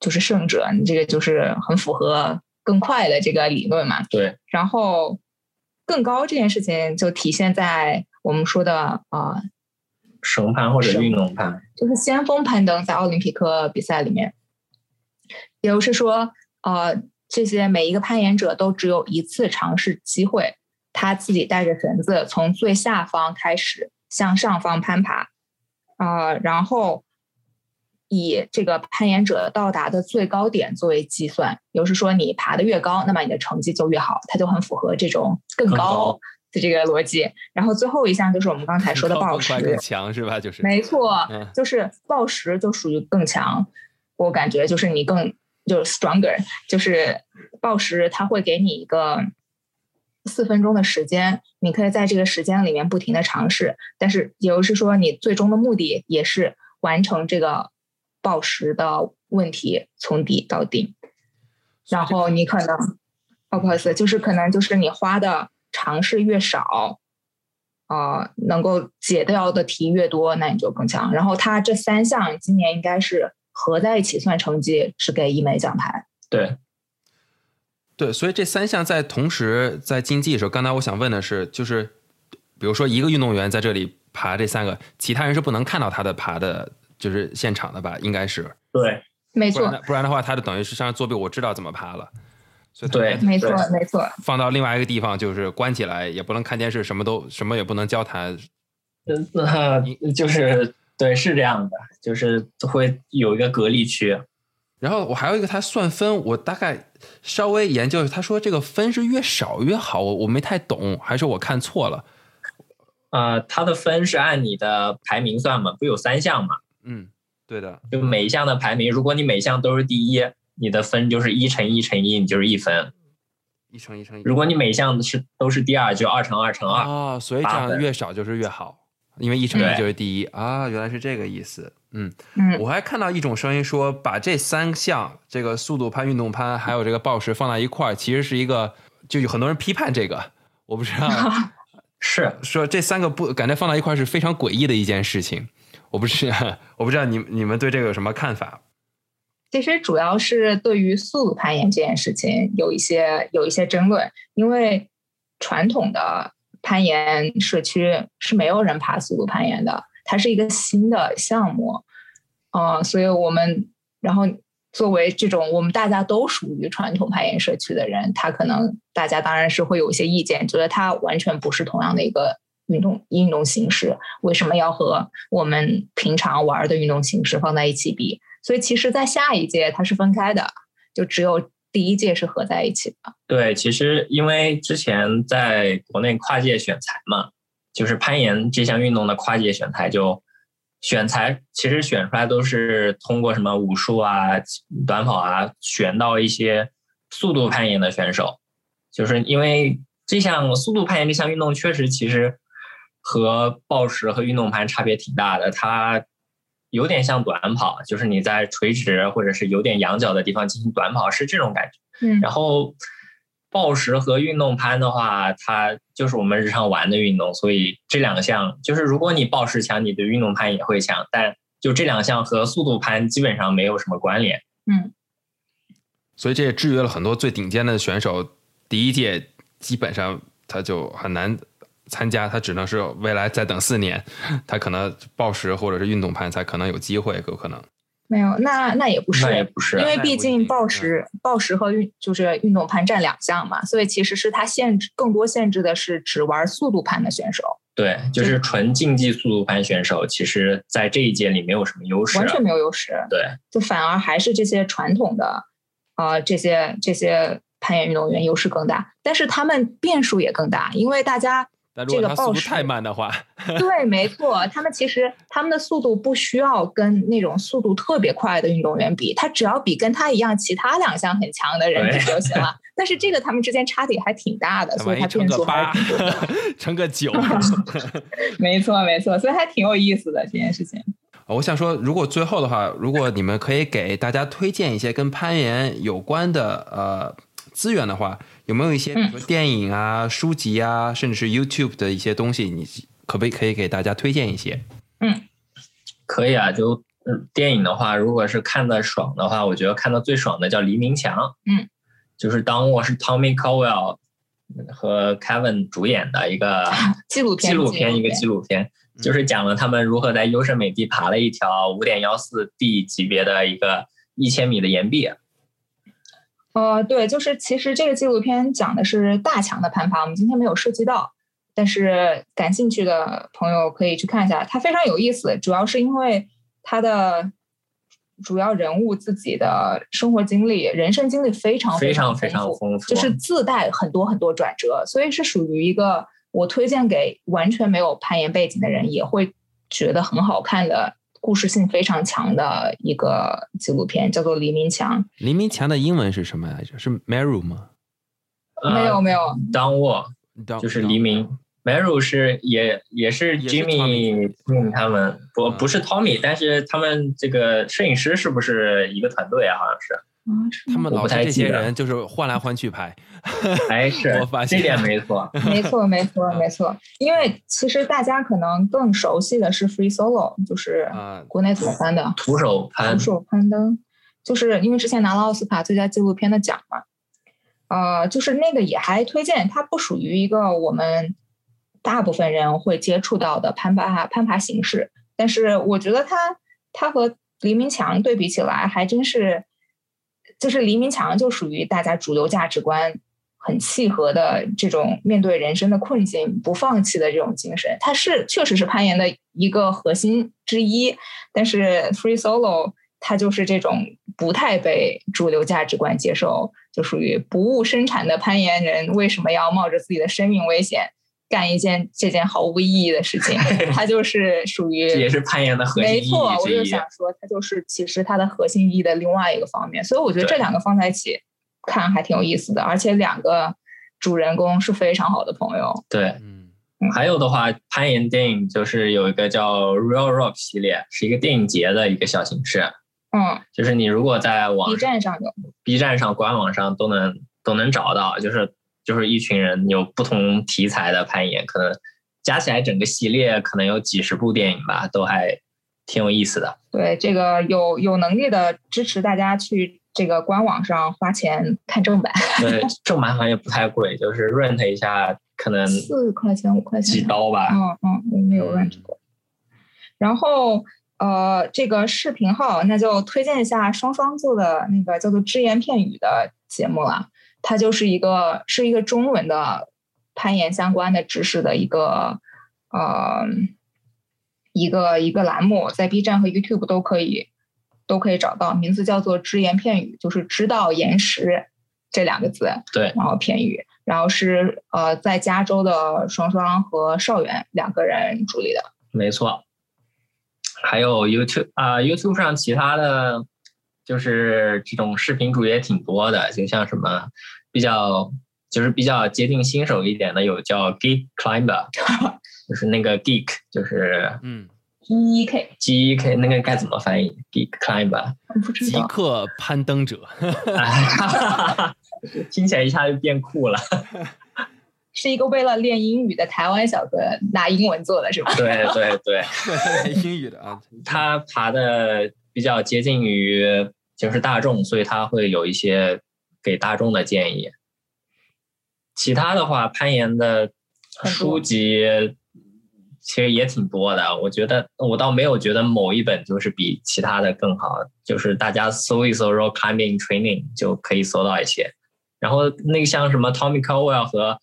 就是胜者。你这个就是很符合更快的这个理论嘛？对。然后更高这件事情就体现在我们说的啊，绳攀或者运动攀，就是先锋攀登在奥林匹克比赛里面，也就是说，呃。这些每一个攀岩者都只有一次尝试机会，他自己带着绳子从最下方开始向上方攀爬，啊，然后以这个攀岩者到达的最高点作为计算，也就是说你爬的越高，那么你的成绩就越好，它就很符合这种更高的这个逻辑。然后最后一项就是我们刚才说的暴食，更强是吧？就是没错，就是暴食就属于更强，我感觉就是你更。就是 stronger，就是报时，它会给你一个四分钟的时间，你可以在这个时间里面不停的尝试，但是也就是说，你最终的目的也是完成这个报时的问题，从底到顶。然后你可能，哦不好意思，就是可能就是你花的尝试越少，啊，能够解掉的题越多，那你就更强。然后它这三项今年应该是。合在一起算成绩是给一枚奖牌。对，对，所以这三项在同时在竞技的时候，刚才我想问的是，就是比如说一个运动员在这里爬这三个，其他人是不能看到他的爬的，就是现场的吧？应该是。对，没错。不然的话，他就等于是像作弊，我知道怎么爬了。所以对，没错，没错。放到另外一个地方，就是关起来，也不能看电视，什么都什么也不能交谈。嗯，那就是。对，是这样的，就是会有一个隔离区。然后我还有一个，他算分，我大概稍微研究，他说这个分是越少越好，我我没太懂，还是我看错了？呃，他的分是按你的排名算嘛，不有三项嘛？嗯，对的，就每一项的排名，如果你每项都是第一，你的分就是一乘一乘一，你就是一分。一乘一乘一。如果你每项是都是第二，就二乘二乘二。啊，所以这样越少就是越好，因为一乘一就是第一啊，原来是这个意思。嗯嗯，我还看到一种声音说，把这三项这个速度攀、运动攀还有这个暴食放在一块儿，其实是一个，就有很多人批判这个，我不知道，是 说这三个不感觉放在一块儿是非常诡异的一件事情。我不是，我不知道你你们对这个有什么看法？其实主要是对于速度攀岩这件事情有一些有一些争论，因为传统的攀岩社区是没有人爬速度攀岩的，它是一个新的项目，呃，所以我们然后作为这种我们大家都属于传统攀岩社区的人，他可能大家当然是会有一些意见，觉得它完全不是同样的一个。运动运动形式为什么要和我们平常玩的运动形式放在一起比？所以其实，在下一届它是分开的，就只有第一届是合在一起的。对，其实因为之前在国内跨界选材嘛，就是攀岩这项运动的跨界选材，就选材其实选出来都是通过什么武术啊、短跑啊，选到一些速度攀岩的选手，就是因为这项速度攀岩这项运动确实其实。和暴食和运动攀差别挺大的，它有点像短跑，就是你在垂直或者是有点仰角的地方进行短跑，是这种感觉。嗯。然后暴食和运动攀的话，它就是我们日常玩的运动，所以这两项就是如果你暴食强，你的运动攀也会强，但就这两项和速度攀基本上没有什么关联。嗯。所以这也制约了很多最顶尖的选手，第一届基本上他就很难。参加他只能是未来再等四年，他可能暴食或者是运动盘才可能有机会，有可能没有那那也不是，那也不是，因为毕竟暴食暴食和运就是运动盘占两项嘛，所以其实是他限制更多限制的是只玩速度盘的选手。对，就是纯竞技速度盘选手，其实在这一届里没有什么优势，完全没有优势。对，就反而还是这些传统的啊这些这些攀岩运动员优势更大，但是他们变数也更大，因为大家。这个速度太慢的话，对，没错，他们其实他们的速度不需要跟那种速度特别快的运动员比，他只要比跟他一样其他两项很强的人比就行了。但是这个他们之间差距还挺大的，所以他变数还挺多。乘个九 没错没错，所以还挺有意思的这件事情。我想说，如果最后的话，如果你们可以给大家推荐一些跟攀岩有关的呃资源的话。有没有一些，比如说电影啊、书籍啊，甚至是 YouTube 的一些东西，你可不可以可以给大家推荐一些？嗯，可以啊。就电影的话，如果是看的爽的话，我觉得看的最爽的叫《黎明墙》。嗯，就是当我是 Tommy Cowell 和 Kevin 主演的一个 纪录片，纪录片一个纪录片，就是讲了他们如何在优胜美地爬了一条五点幺四 D 级别的一个一千米的岩壁。呃，对，就是其实这个纪录片讲的是大墙的攀爬，我们今天没有涉及到，但是感兴趣的朋友可以去看一下，它非常有意思，主要是因为它的主要人物自己的生活经历、人生经历非常非常非常丰富，就是自带很多很多转折，所以是属于一个我推荐给完全没有攀岩背景的人也会觉得很好看的。故事性非常强的一个纪录片，叫做《黎明墙》。黎明墙的英文是什么来着？是 Meru 吗？没有没有，Down Wall，就是黎明。Meru 是也也是 Jimmy 他们，不不是 Tommy，但是他们这个摄影师是不是一个团队啊？好像是。他们老这些人就是换来换去拍，还是我发现这点 没错，没错，没错，没错。因为其实大家可能更熟悉的是 Free Solo，就是国内怎么翻的？徒手攀，徒手攀登，就是因为之前拿了奥斯卡最佳纪录片的奖嘛。呃，就是那个也还推荐，它不属于一个我们大部分人会接触到的攀爬攀爬形式，但是我觉得它它和黎明强对比起来，还真是。就是黎明墙就属于大家主流价值观很契合的这种面对人生的困境不放弃的这种精神，它是确实是攀岩的一个核心之一。但是 free solo 它就是这种不太被主流价值观接受，就属于不务生产的攀岩人为什么要冒着自己的生命危险干一件这件毫无意义的事情，它就是属于也是攀岩的核心意义没错，我。就想说，它就是其实它的核心意义的另外一个方面，所以我觉得这两个放在一起看还挺有意思的，而且两个主人公是非常好的朋友。对，嗯还有的话，攀岩电影就是有一个叫 Real Rock 系列，是一个电影节的一个小形式。嗯就是你如果在网，B 站上有，B 站上、官网上都能都能找到，就是就是一群人有不同题材的攀岩，可能加起来整个系列可能有几十部电影吧，都还挺有意思的。对这个有有能力的支持大家去这个官网上花钱看正版，对，正版好像也不太贵，就是 rent 一下可能四块钱五块钱几刀吧。嗯嗯，我没有嗯 rent 过。然后呃，这个视频号那就推荐一下双双做的那个叫做只言片语的节目了。它就是一个是一个中文的攀岩相关的知识的一个呃一个一个栏目，在 B 站和 YouTube 都可以都可以找到，名字叫做只言片语，就是知道岩石这两个字。对，然后片语，然后是呃在加州的双双和邵元两个人主理的。没错。还有 YouTube 啊、y o u t u b e 上其他的，就是这种视频主也挺多的，就像什么比较就是比较接近新手一点的，有叫 Geek Climber，就是那个 Geek，就是嗯，G E K G E K 那个该怎么翻译？Geek Climber，极不知道，客攀登者，哎 听起来一下就变酷了。是一个为了练英语的台湾小哥拿英文做的是吧？对对对，英语的啊，他爬的比较接近于就是大众，所以他会有一些给大众的建议。其他的话，攀岩的书籍其实也挺多的。我觉得我倒没有觉得某一本就是比其他的更好，就是大家搜一搜 rock climbing training 就可以搜到一些。然后那个像什么 Tommy Caldwell 和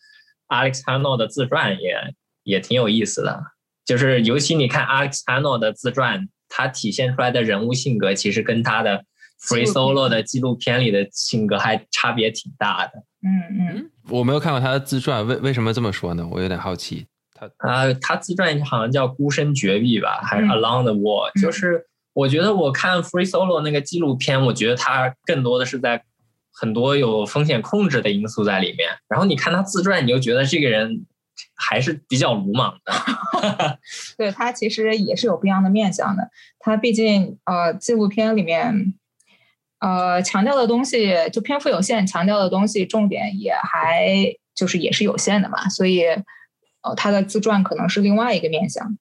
Alex Honnold 的自传也也挺有意思的。就是尤其你看 Alex Honnold 的自传，他体现出来的人物性格，其实跟他的 Free Solo 的纪录片里的性格还差别挺大的。嗯嗯，我没有看过他的自传，为为什么这么说呢？我有点好奇。他啊，他自传好像叫《孤身绝壁》吧，还是嗯 Along the Wall？、嗯就是我觉得我看 Free Solo 那个纪录片，我觉得他更多的是在很多有风险控制的因素在里面。然后你看他自传，你就觉得这个人还是比较鲁莽的。对他其实也是有不一样的面相的。他毕竟呃纪录片里面呃强调的东西就篇幅有限，强调的东西重点也还就是也是有限的嘛，所以呃他的自传可能是另外一个面相，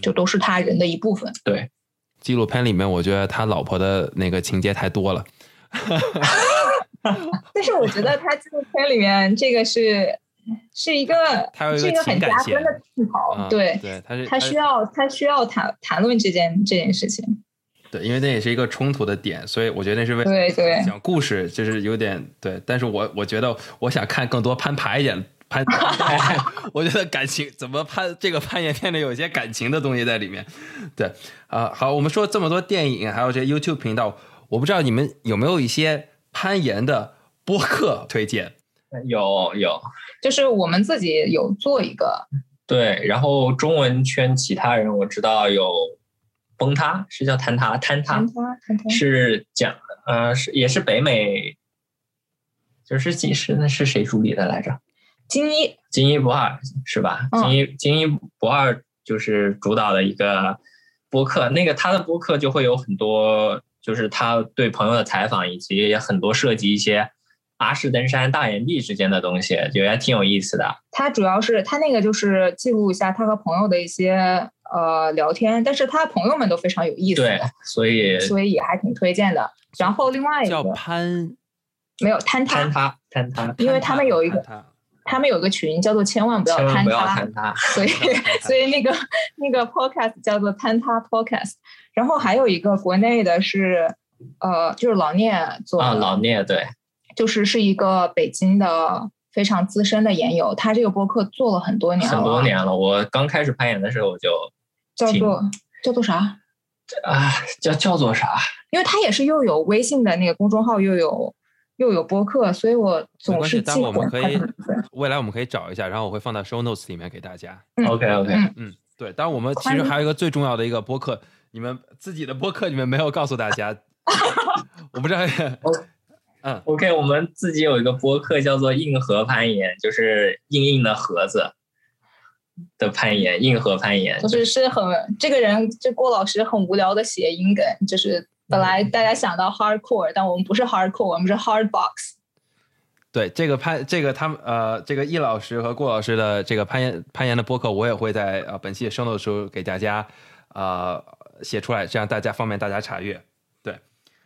就都是他人的一部分。对，纪录片里面，我觉得他老婆的那个情节太多了。但是我觉得他纪录片里面这个是是一个他有一个是一个很情感线加分的镜头，啊，对。对，他是他需要他需要谈谈论这件这件事情，对，因为那也是一个冲突的点，所以我觉得那是为对对讲故事，就是有点对。但是我我觉得我想看更多攀爬一点攀，我觉得感情怎么攀这个攀岩片里有一些感情的东西在里面。对啊、好，我们说这么多电影，还有这 YouTube 频道，我不知道你们有没有一些攀岩的播客推荐？有有就是我们自己有做一个，对，然后中文圈其他人我知道有崩塌，是叫坍塌坍塌是讲呃是也是北美，就是几是那是谁主理的来着？金一，金一不二是吧？嗯金一金一不二就是主导的一个播客，那个他的播客就会有很多，就是他对朋友的采访，以及也很多涉及一些阿式登山、大岩壁之间的东西，觉得挺有意思的。他主要是他那个就是记录一下他和朋友的一些呃聊天，但是他朋友们都非常有意思，对，所以所以也还挺推荐的。然后另外一叫个攀，没有坍塌，坍塌坍塌，因为他们有一个他们有个群叫做千万不要坍塌，坍塌。所以 所以那个那个 podcast 叫做坍塌 podcast，然后还有一个国内的是呃就是老聂做的，啊，老聂对，就是是一个北京的非常资深的研友，他这个播客做了很多年了，很多年了。我刚开始攀岩的时候我就叫做叫做啥？啊，叫叫做啥？因为他也是又有微信的那个公众号，又有又有播客，所以我总是记混。我们可以未来我们可以找一下，然后我会放到 show notes 里面给大家。OK OK，嗯，对。当然我们其实还有一个最重要的一个播客，你们自己的播客你们没有告诉大家，我不知道。嗯，OK，我们自己有一个播客叫做硬核攀岩，就是硬硬的盒子的攀岩，硬核攀岩。就是是很这个人，这郭老师很无聊的谐音梗，就是本来大家想到 hardcore，但我们不是 hardcore，我们是 hard box。对，这个攀这个他们呃，这个易老师和郭老师的这个攀岩攀岩的播客，我也会在呃本期生的时候给大家呃写出来，这样大家方便大家查阅。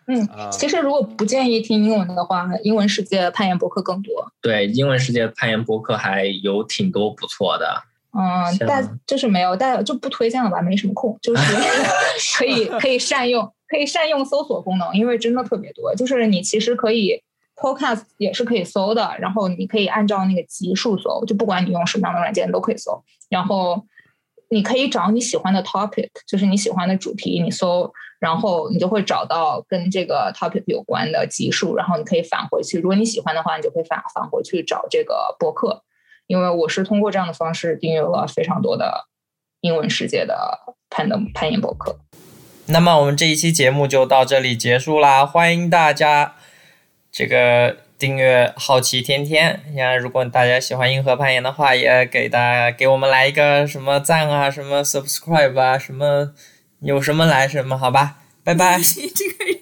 嗯，其实如果不建议听英文的话，英文世界攀岩博客更多。对，英文世界攀岩博客还有挺多不错的。嗯，但就是没有，但就不推荐了吧，没什么空。就是 可以可以善用，可以善用搜索功能，因为真的特别多。就是你其实可以 podcast 也是可以搜的，然后你可以按照那个级数搜，就不管你用什么样的软件都可以搜。然后你可以找你喜欢的 topic，就是你喜欢的主题，你搜。然后你就会找到跟这个 topic 有关的集数，然后你可以返回去。如果你喜欢的话，你就可以返返回去找这个博客。因为我是通过这样的方式订阅了非常多的英文世界的攀登攀岩博客。那么我们这一期节目就到这里结束啦，欢迎大家这个订阅好奇天天。呀，如果大家喜欢硬核攀岩的话，也给大家给我们来一个什么赞啊，什么 subscribe 啊，什么。有什么来什么，好吧，拜拜。这个